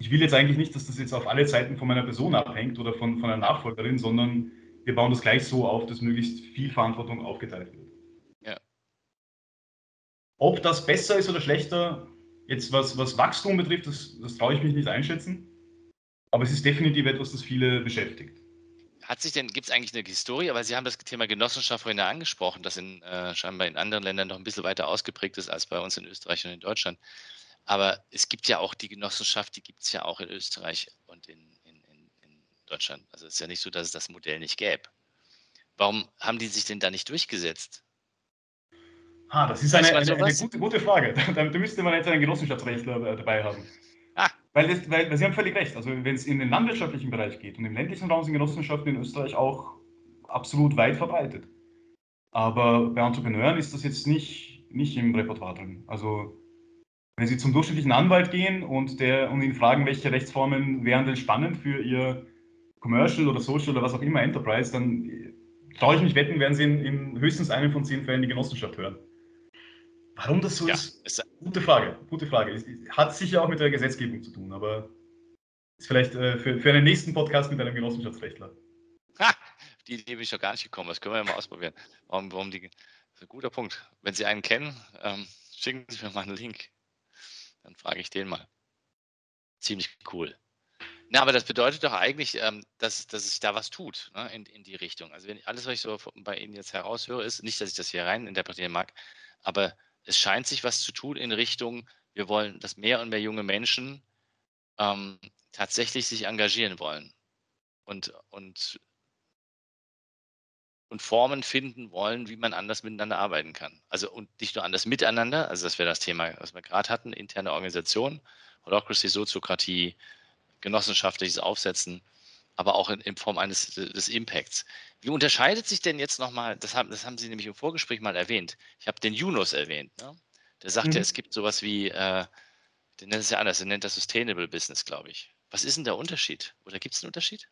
ich will jetzt eigentlich nicht, dass das jetzt auf alle Zeiten von meiner Person abhängt oder von, von einer Nachfolgerin, sondern wir bauen das gleich so auf, dass möglichst viel Verantwortung aufgeteilt wird. Ja. Ob das besser ist oder schlechter, jetzt was, was Wachstum betrifft, das, das traue ich mich nicht einschätzen. Aber es ist definitiv etwas, das viele beschäftigt. Hat sich denn, gibt es eigentlich eine Historie, weil Sie haben das Thema Genossenschaft vorhin angesprochen, das in, äh, scheinbar in anderen Ländern noch ein bisschen weiter ausgeprägt ist als bei uns in Österreich und in Deutschland. Aber es gibt ja auch die Genossenschaft, die gibt es ja auch in Österreich und in, in, in, in Deutschland. Also es ist ja nicht so, dass es das Modell nicht gäbe. Warum haben die sich denn da nicht durchgesetzt? Ah, das ist eine, eine, eine gute, gute, Frage. Da, da, müsste man jetzt einen Genossenschaftsrechtler dabei haben. Ah. Weil, das, weil, weil, Sie haben völlig recht. Also wenn es in den landwirtschaftlichen Bereich geht und im ländlichen Raum sind Genossenschaften in Österreich auch absolut weit verbreitet. Aber bei Entrepreneuren ist das jetzt nicht, nicht im Repertoire drin. Also wenn Sie zum durchschnittlichen Anwalt gehen und, der, und ihn fragen, welche Rechtsformen wären denn spannend für Ihr Commercial oder Social oder was auch immer Enterprise, dann traue ich mich wetten, werden Sie in, in höchstens einem von zehn Fällen die Genossenschaft hören. Warum das so ja, ist, ist gute Frage. Gute Frage. Hat sicher auch mit der Gesetzgebung zu tun, aber ist vielleicht äh, für, für einen nächsten Podcast mit einem Genossenschaftsrechtler. Ha, die Idee bin ich doch gar nicht gekommen. Das können wir ja mal ausprobieren. Warum, warum die, guter Punkt. Wenn Sie einen kennen, ähm, schicken Sie mir mal einen Link. Dann frage ich den mal. Ziemlich cool. Na, aber das bedeutet doch eigentlich, ähm, dass, dass sich da was tut ne, in, in die Richtung. Also wenn alles, was ich so bei Ihnen jetzt heraushöre, ist, nicht, dass ich das hier rein interpretieren mag, aber es scheint sich was zu tun in Richtung, wir wollen, dass mehr und mehr junge Menschen ähm, tatsächlich sich engagieren wollen und, und und Formen finden wollen, wie man anders miteinander arbeiten kann. Also und nicht nur anders miteinander, also das wäre das Thema, was wir gerade hatten, interne Organisation, Holocracy, Soziokratie, genossenschaftliches Aufsetzen, aber auch in, in Form eines des Impacts. Wie unterscheidet sich denn jetzt nochmal, das haben, das haben Sie nämlich im Vorgespräch mal erwähnt, ich habe den Yunus erwähnt, ne? der sagte, mhm. es gibt sowas wie, äh, der nennt es ja anders, der nennt das Sustainable Business, glaube ich. Was ist denn der Unterschied? Oder gibt es einen Unterschied?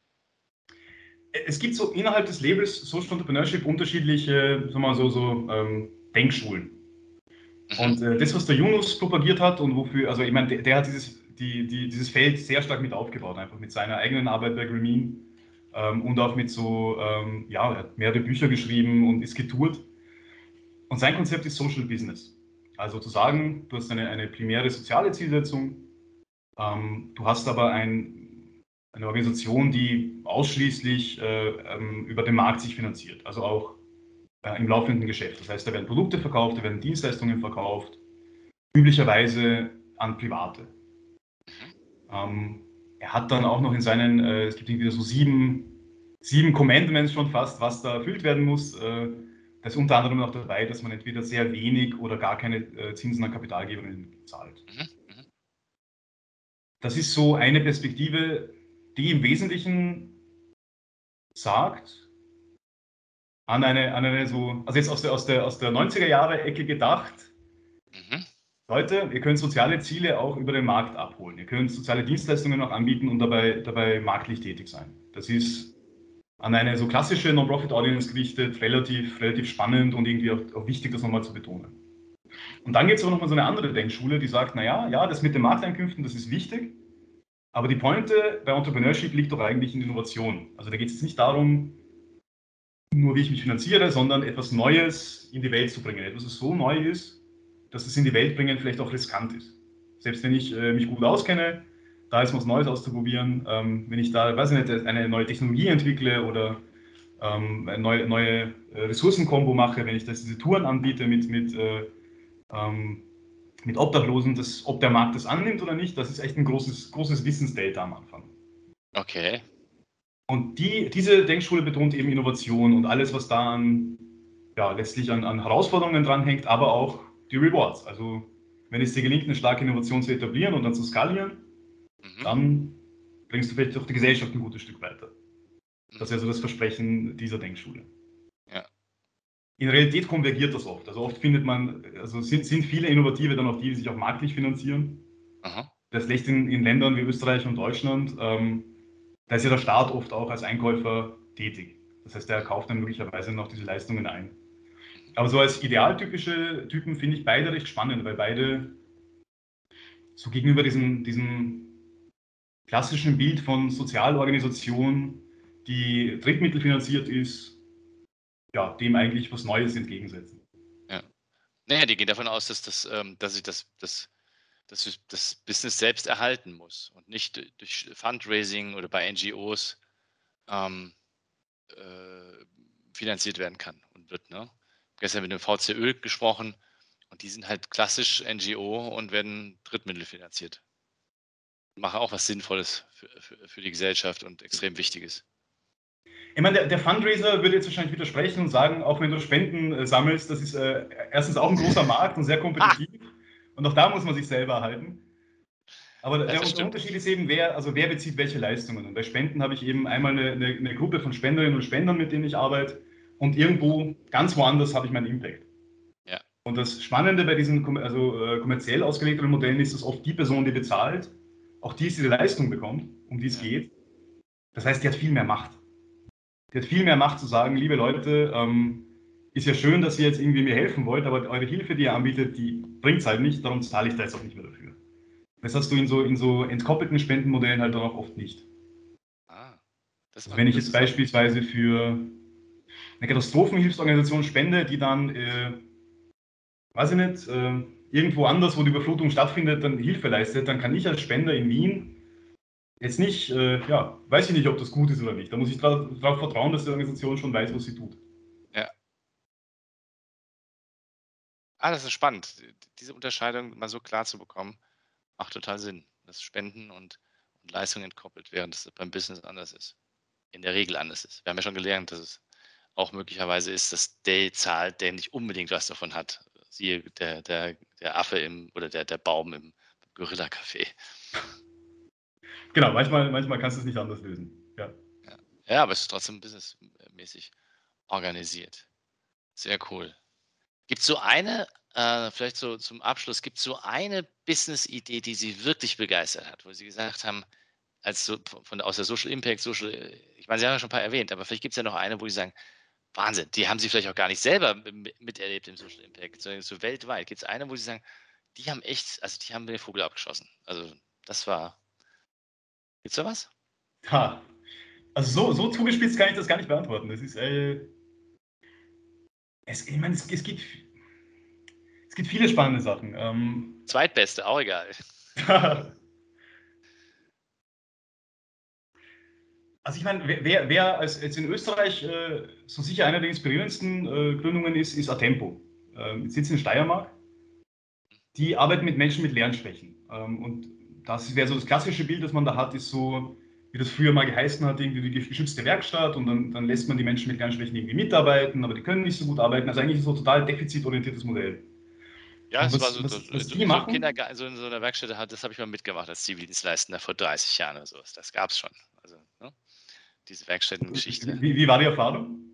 Es gibt so innerhalb des Labels Social Entrepreneurship unterschiedliche, sagen mal so, so ähm, Denkschulen. Mhm. Und äh, das, was der Yunus propagiert hat und wofür, also ich meine, der, der hat dieses, die, die, dieses Feld sehr stark mit aufgebaut, einfach mit seiner eigenen Arbeit bei Grameen ähm, und auch mit so, ähm, ja, er hat mehrere Bücher geschrieben und ist getourt. Und sein Konzept ist Social Business. Also zu sagen, du hast eine, eine primäre soziale Zielsetzung, ähm, du hast aber ein eine Organisation, die ausschließlich äh, ähm, über den Markt sich finanziert, also auch äh, im laufenden Geschäft. Das heißt, da werden Produkte verkauft, da werden Dienstleistungen verkauft, üblicherweise an Private. Ähm, er hat dann auch noch in seinen, äh, es gibt irgendwie so sieben, sieben Commandments schon fast, was da erfüllt werden muss. Äh, da ist unter anderem noch dabei, dass man entweder sehr wenig oder gar keine äh, Zinsen an Kapitalgeberinnen zahlt. Mhm, mhm. Das ist so eine Perspektive, die im Wesentlichen sagt, an eine, an eine so, also jetzt aus der, aus der, aus der 90er Jahre Ecke gedacht, mhm. Leute, ihr könnt soziale Ziele auch über den Markt abholen. Ihr könnt soziale Dienstleistungen auch anbieten und dabei, dabei marktlich tätig sein. Das ist an eine so klassische Non-Profit-Audience gerichtet, relativ, relativ spannend und irgendwie auch, auch wichtig, das nochmal zu betonen. Und dann gibt es aber nochmal so eine andere Denkschule, die sagt, naja, ja, das mit den Markteinkünften, das ist wichtig, aber die Pointe bei Entrepreneurship liegt doch eigentlich in Innovation. Also da geht es jetzt nicht darum, nur wie ich mich finanziere, sondern etwas Neues in die Welt zu bringen. Etwas, das so neu ist, dass es in die Welt bringen vielleicht auch riskant ist. Selbst wenn ich äh, mich gut auskenne, da ist was Neues auszuprobieren. Ähm, wenn ich da, weiß ich nicht, eine neue Technologie entwickle oder ähm, eine neue, neue äh, Ressourcenkombo mache, wenn ich das, diese Touren anbiete mit, mit, äh, ähm, mit Obdachlosen, das, ob der Markt das annimmt oder nicht, das ist echt ein großes, großes Wissensdata am Anfang. Okay. Und die, diese Denkschule betont eben Innovation und alles, was da an, ja, letztlich an, an Herausforderungen dranhängt, aber auch die Rewards. Also wenn es dir gelingt, eine starke Innovation zu etablieren und dann zu skalieren, mhm. dann bringst du vielleicht auch die Gesellschaft ein gutes Stück weiter. Das ist also das Versprechen dieser Denkschule. In Realität konvergiert das oft. Also oft findet man, also sind, sind viele Innovative dann auch die, die sich auch marktlich finanzieren. Aha. Das lässt in, in, Ländern wie Österreich und Deutschland, ähm, da ist ja der Staat oft auch als Einkäufer tätig. Das heißt, der kauft dann möglicherweise noch diese Leistungen ein. Aber so als idealtypische Typen finde ich beide recht spannend, weil beide so gegenüber diesem, diesem klassischen Bild von Sozialorganisation, die drittmittelfinanziert ist, ja, dem eigentlich was Neues entgegensetzen. Ja. Naja, die gehen davon aus, dass, das, ähm, dass sich das, das, das, das Business selbst erhalten muss und nicht durch Fundraising oder bei NGOs ähm, äh, finanziert werden kann und wird. Ne? gestern mit dem VCÖ gesprochen und die sind halt klassisch NGO und werden drittmittelfinanziert. Machen auch was Sinnvolles für, für, für die Gesellschaft und extrem Wichtiges. Ich meine, der, der, Fundraiser würde jetzt wahrscheinlich widersprechen und sagen, auch wenn du Spenden äh, sammelst, das ist äh, erstens auch ein großer Markt und sehr kompetitiv. Ah. Und auch da muss man sich selber erhalten. Aber der, der Unterschied ist eben, wer, also wer bezieht welche Leistungen. Und bei Spenden habe ich eben einmal eine, eine, eine Gruppe von Spenderinnen und Spendern, mit denen ich arbeite und irgendwo ganz woanders habe ich meinen Impact. Ja. Und das Spannende bei diesen also, äh, kommerziell ausgelegten Modellen ist, dass oft die Person, die bezahlt, auch die diese Leistung bekommt, um die es ja. geht. Das heißt, die hat viel mehr Macht. Die hat viel mehr Macht zu sagen, liebe Leute, ähm, ist ja schön, dass ihr jetzt irgendwie mir helfen wollt, aber eure Hilfe, die ihr anbietet, die bringt es halt nicht, darum zahle ich da jetzt auch nicht mehr dafür. Das hast du in so, in so entkoppelten Spendenmodellen halt dann auch oft nicht. Ah, also wenn ich jetzt beispielsweise für eine Katastrophenhilfsorganisation spende, die dann, äh, weiß ich nicht, äh, irgendwo anders, wo die Überflutung stattfindet, dann Hilfe leistet, dann kann ich als Spender in Wien jetzt nicht, äh, ja, weiß ich nicht, ob das gut ist oder nicht. Da muss ich darauf vertrauen, dass die Organisation schon weiß, was sie tut. Ja. Ah, das ist spannend. Diese Unterscheidung mal so klar zu bekommen, macht total Sinn. Dass Spenden und, und Leistungen entkoppelt während das beim Business anders ist. In der Regel anders ist. Wir haben ja schon gelernt, dass es auch möglicherweise ist, dass der zahlt, der nicht unbedingt was davon hat. Siehe der, der, der Affe im oder der, der Baum im Gorilla-Café. Genau, manchmal, manchmal kannst du es nicht anders lösen. Ja. ja. Ja, aber es ist trotzdem businessmäßig organisiert. Sehr cool. Gibt es so eine, äh, vielleicht so zum Abschluss, gibt es so eine Business-Idee, die Sie wirklich begeistert hat, wo Sie gesagt haben, als so von, aus der Social Impact, Social, ich meine, Sie haben ja schon ein paar erwähnt, aber vielleicht gibt es ja noch eine, wo Sie sagen, Wahnsinn, die haben sie vielleicht auch gar nicht selber miterlebt im Social Impact, sondern so weltweit. Gibt es eine, wo sie sagen, die haben echt, also die haben den Vogel abgeschossen. Also das war. Gibt's da was? Ha. Also so, so zugespitzt kann ich das gar nicht beantworten. Das ist, äh, es, ich meine, es, es, gibt, es gibt viele spannende Sachen. Ähm, Zweitbeste, auch egal. Also ich meine, wer, wer als jetzt in Österreich äh, so sicher einer der inspirierendsten äh, Gründungen ist, ist Atempo. Ähm, sitzt in Steiermark. Die arbeiten mit Menschen mit Lernschwächen. Ähm, und das wäre so das klassische Bild, das man da hat, ist so, wie das früher mal geheißen hat, irgendwie die geschützte Werkstatt und dann, dann lässt man die Menschen mit Lernschwächen irgendwie mitarbeiten, aber die können nicht so gut arbeiten. Also eigentlich so ein total defizitorientiertes Modell. Ja, es war so, was, so, was so, so, Kindergarten, so in so einer Werkstatt, das habe ich mal mitgemacht als Zivildienstleistender vor 30 Jahren oder so. Das gab es schon. Also, ne? diese Werkstättengeschichte. Wie, wie war die Erfahrung?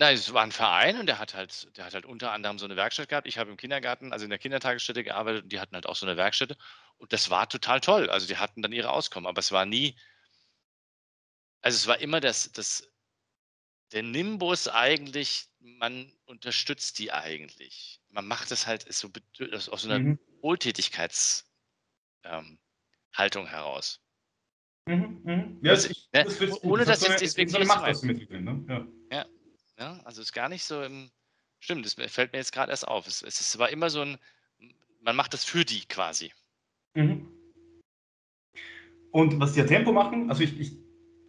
Nein, es war ein Verein und der hat halt, der hat halt unter anderem so eine Werkstatt gehabt. Ich habe im Kindergarten, also in der Kindertagesstätte gearbeitet und die hatten halt auch so eine Werkstätte. Und das war total toll. Also die hatten dann ihre Auskommen, aber es war nie, also es war immer das, das der Nimbus eigentlich, man unterstützt die eigentlich. Man macht es halt so aus so einer mhm. Wohltätigkeitshaltung ähm, heraus. Mhm, mhm. Ja, das, ich, ne, das ohne dass jetzt deswegen so Macht das mit drin, ne? ja. ja. Ja, also ist gar nicht so im. Stimmt, das fällt mir jetzt gerade erst auf. Es, es, war immer so ein, man macht das für die quasi. Mhm. Und was die Tempo machen, also ich, ich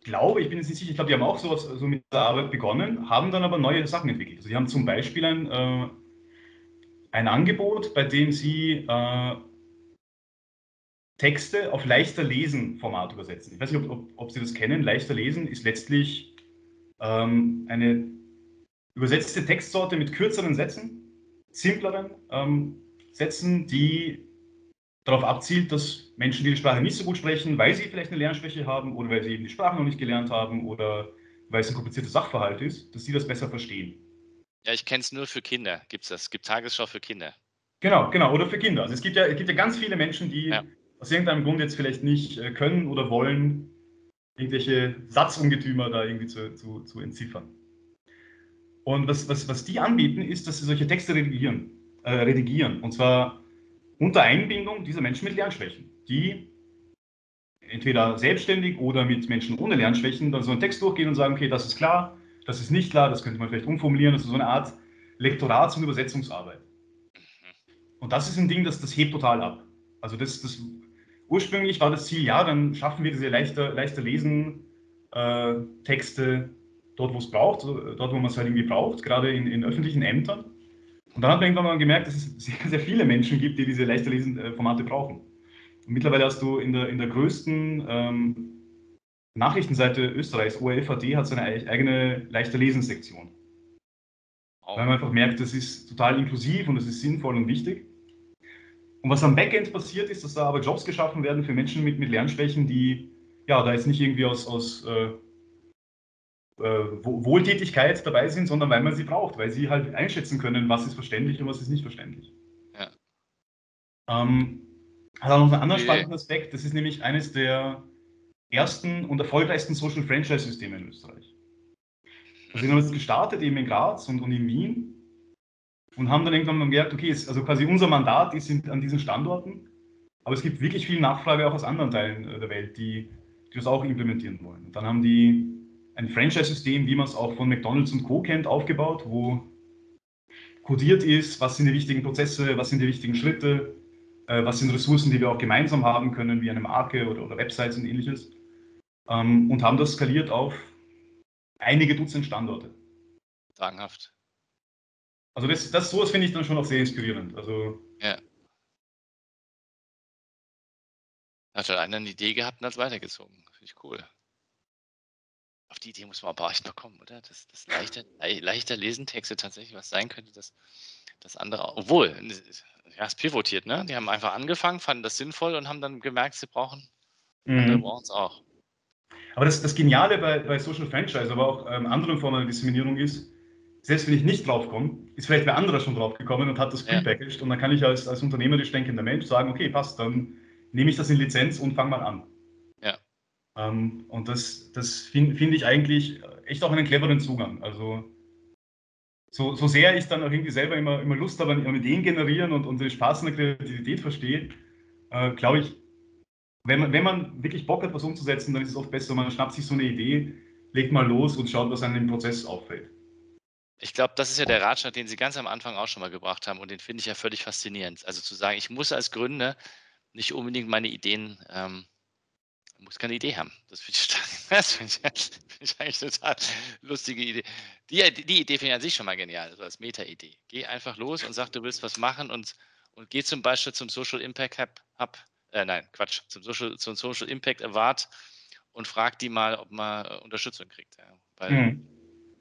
glaube, ich bin jetzt nicht sicher, ich glaube, die haben auch sowas so mit der Arbeit begonnen, haben dann aber neue Sachen entwickelt. Also die haben zum Beispiel ein, äh, ein Angebot, bei dem sie äh, Texte auf leichter Lesen-Format übersetzen. Ich weiß nicht, ob, ob, ob, Sie das kennen. Leichter Lesen ist letztlich ähm, eine übersetzte Textsorte mit kürzeren Sätzen, simpleren ähm, Sätzen, die darauf abzielt, dass Menschen, die die Sprache nicht so gut sprechen, weil sie vielleicht eine Lernschwäche haben oder weil sie eben die Sprache noch nicht gelernt haben oder weil es ein komplizierter Sachverhalt ist, dass sie das besser verstehen. Ja, ich kenne es nur für Kinder. Gibt es das? Es gibt Tagesschau für Kinder. Genau, genau. Oder für Kinder. Also es gibt ja, es gibt ja ganz viele Menschen, die ja. aus irgendeinem Grund jetzt vielleicht nicht äh, können oder wollen, irgendwelche Satzungetümer da irgendwie zu, zu, zu entziffern. Und was, was, was die anbieten, ist, dass sie solche Texte redigieren. Äh, redigieren. Und zwar unter Einbindung dieser Menschen mit Lernschwächen, die entweder selbstständig oder mit Menschen ohne Lernschwächen dann so einen Text durchgehen und sagen, okay, das ist klar, das ist nicht klar, das könnte man vielleicht umformulieren. Das ist so eine Art Lektorats- und Übersetzungsarbeit. Und das ist ein Ding, das, das hebt total ab. Also das, das ursprünglich war das Ziel, ja, dann schaffen wir diese leichter, leichter lesen äh, Texte dort, wo es braucht, dort, wo man es halt irgendwie braucht, gerade in, in öffentlichen Ämtern. Und dann hat man irgendwann mal gemerkt, dass es sehr, sehr viele Menschen gibt, die diese leichter lesen Formate brauchen. Und mittlerweile hast du in der, in der größten ähm, Nachrichtenseite Österreichs, ORF.at, hat seine eigene leichter Lesen-Sektion. Weil man einfach merkt, das ist total inklusiv und das ist sinnvoll und wichtig. Und was am Backend passiert ist, dass da aber Jobs geschaffen werden für Menschen mit, mit Lernschwächen, die ja da jetzt nicht irgendwie aus, aus äh, äh, Wohltätigkeit dabei sind, sondern weil man sie braucht, weil sie halt einschätzen können, was ist verständlich und was ist nicht verständlich. Ja. Ähm, hat auch noch einen anderen spannenden Aspekt, das ist nämlich eines der ersten und erfolgreichsten Social Franchise-Systeme in Österreich. Also wir haben jetzt gestartet eben in Graz und, und in Wien und haben dann irgendwann mal gemerkt, okay, es, also quasi unser Mandat ist in, an diesen Standorten, aber es gibt wirklich viel Nachfrage auch aus anderen Teilen äh, der Welt, die, die das auch implementieren wollen. Und dann haben die ein Franchise-System, wie man es auch von McDonald's und Co. kennt, aufgebaut, wo kodiert ist, was sind die wichtigen Prozesse, was sind die wichtigen Schritte, äh, was sind Ressourcen, die wir auch gemeinsam haben können, wie eine Marke oder, oder Websites und ähnliches. Ähm, und haben das skaliert auf einige Dutzend Standorte. Sagenhaft. Also das, das sowas finde ich dann schon auch sehr inspirierend. Also ja. Hat halt einer eine Idee gehabt und hat es weitergezogen. Finde ich cool. Auf die Idee muss man aber echt noch kommen, oder? Dass das leichter, leichter Lesentexte tatsächlich was sein könnte, dass das andere, obwohl, ja, es pivotiert, ne? Die haben einfach angefangen, fanden das sinnvoll und haben dann gemerkt, sie brauchen, mhm. andere brauchen es auch. Aber das, das Geniale bei, bei Social Franchise, aber auch ähm, anderen Formen der Diskriminierung ist, selbst wenn ich nicht draufkomme, ist vielleicht wer anderer schon draufgekommen und hat das prepackaged ja. und dann kann ich als, als unternehmerisch denkender Mensch sagen, okay, passt, dann nehme ich das in Lizenz und fange mal an. Ähm, und das, das finde find ich eigentlich echt auch einen cleveren Zugang. Also so, so sehr ich dann auch irgendwie selber immer, immer Lust habe an Ideen generieren und, und den Spaß an der Kreativität verstehe, äh, glaube ich, wenn man, wenn man wirklich Bock hat, was umzusetzen, dann ist es oft besser, man schnappt sich so eine Idee, legt mal los und schaut, was einem im Prozess auffällt. Ich glaube, das ist ja der Ratschlag, den Sie ganz am Anfang auch schon mal gebracht haben und den finde ich ja völlig faszinierend. Also zu sagen, ich muss als Gründer nicht unbedingt meine Ideen ähm, muss keine Idee haben. Das finde ich, das find ich, find ich eigentlich total lustige Idee. Die, die Idee finde ich an sich schon mal genial, so als Meta-Idee. Geh einfach los und sag, du willst was machen und, und geh zum Beispiel zum Social Impact Hub, Hub äh, nein, Quatsch, zum Social, zum Social Impact Award und frag die mal, ob man äh, Unterstützung kriegt. Ja. Weil, hm.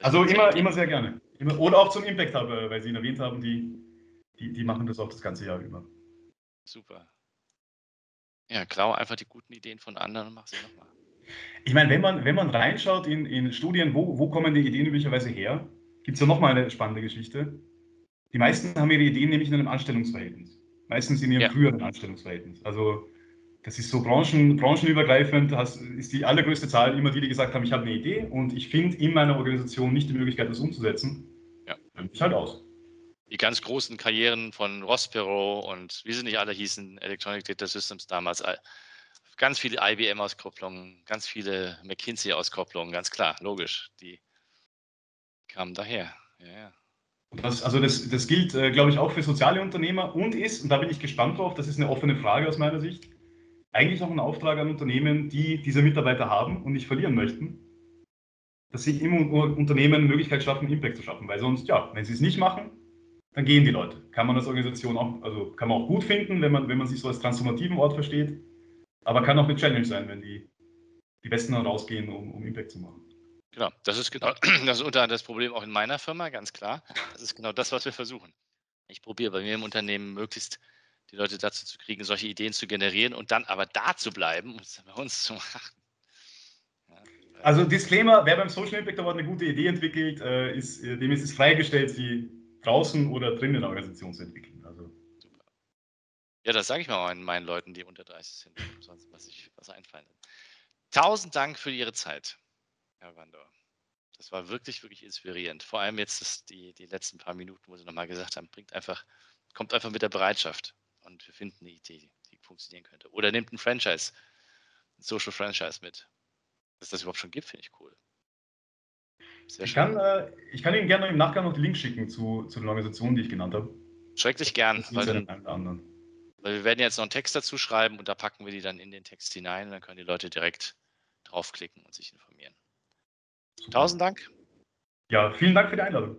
Also immer, immer sehr gerne. Immer, oder auch zum Impact Hub, äh, weil Sie ihn erwähnt haben, die, die, die machen das auch das ganze Jahr über. Super. Ja, klau einfach die guten Ideen von anderen und mach sie nochmal. Ich meine, wenn man, wenn man reinschaut in, in Studien, wo, wo kommen die Ideen üblicherweise her, gibt es ja nochmal eine spannende Geschichte. Die meisten haben ihre Ideen nämlich in einem Anstellungsverhältnis. Meistens in ihrem ja. früheren Anstellungsverhältnis. Also das ist so branchen, branchenübergreifend, das ist die allergrößte Zahl immer die, die gesagt haben, ich habe eine Idee und ich finde in meiner Organisation nicht die Möglichkeit, das umzusetzen. Ja. Dann ich halt aus. Die ganz großen Karrieren von Rospero und wie sie nicht alle hießen, Electronic Data Systems damals, ganz viele IBM-Auskopplungen, ganz viele McKinsey-Auskopplungen, ganz klar, logisch. Die kamen daher. Ja, ja. Das, also das, das gilt, äh, glaube ich, auch für soziale Unternehmer und ist, und da bin ich gespannt drauf, das ist eine offene Frage aus meiner Sicht, eigentlich auch ein Auftrag an Unternehmen, die diese Mitarbeiter haben und nicht verlieren möchten, dass sie im Unternehmen Möglichkeit schaffen, Impact zu schaffen. Weil sonst, ja, wenn sie es nicht machen, dann gehen die Leute. Kann man als Organisation auch, also kann man auch gut finden, wenn man, wenn man sich so als transformativen Ort versteht, aber kann auch eine Challenge sein, wenn die, die Besten dann rausgehen, um, um Impact zu machen. Genau, das ist genau das ist unter das Problem auch in meiner Firma, ganz klar. Das ist genau das, was wir versuchen. Ich probiere bei mir im Unternehmen möglichst die Leute dazu zu kriegen, solche Ideen zu generieren und dann aber da zu bleiben und es bei uns zu machen. Also Disclaimer, wer beim Social Impact Award eine gute Idee entwickelt, äh, ist, äh, dem ist es freigestellt, sie draußen oder drin in der Organisation zu entwickeln. Also. Ja, das sage ich mal meinen, meinen Leuten, die unter 30 sind, sonst was ich was einfallen. Tausend Dank für Ihre Zeit, Herr Wandor. Das war wirklich, wirklich inspirierend. Vor allem jetzt das, die, die letzten paar Minuten, wo Sie nochmal gesagt haben, bringt einfach, kommt einfach mit der Bereitschaft und wir finden eine Idee, die funktionieren könnte. Oder nehmt ein Franchise, ein Social Franchise mit. Dass das überhaupt schon gibt, finde ich cool. Sehr ich, kann, äh, ich kann Ihnen gerne im Nachgang noch den Link schicken zu, zu den Organisationen, die ich genannt habe. Schrecklich gern, weil, dann, weil wir werden jetzt noch einen Text dazu schreiben und da packen wir die dann in den Text hinein und dann können die Leute direkt draufklicken und sich informieren. Super. Tausend Dank. Ja, vielen Dank für die Einladung.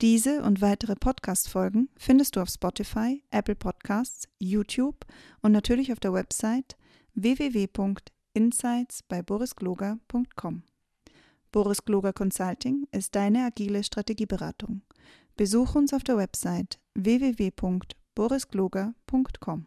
Diese und weitere Podcast-Folgen findest du auf Spotify, Apple Podcasts, YouTube und natürlich auf der Website www.insights bei borisgloger.com. Boris Gloger Consulting ist deine agile Strategieberatung. Besuch uns auf der Website www.borisgloger.com.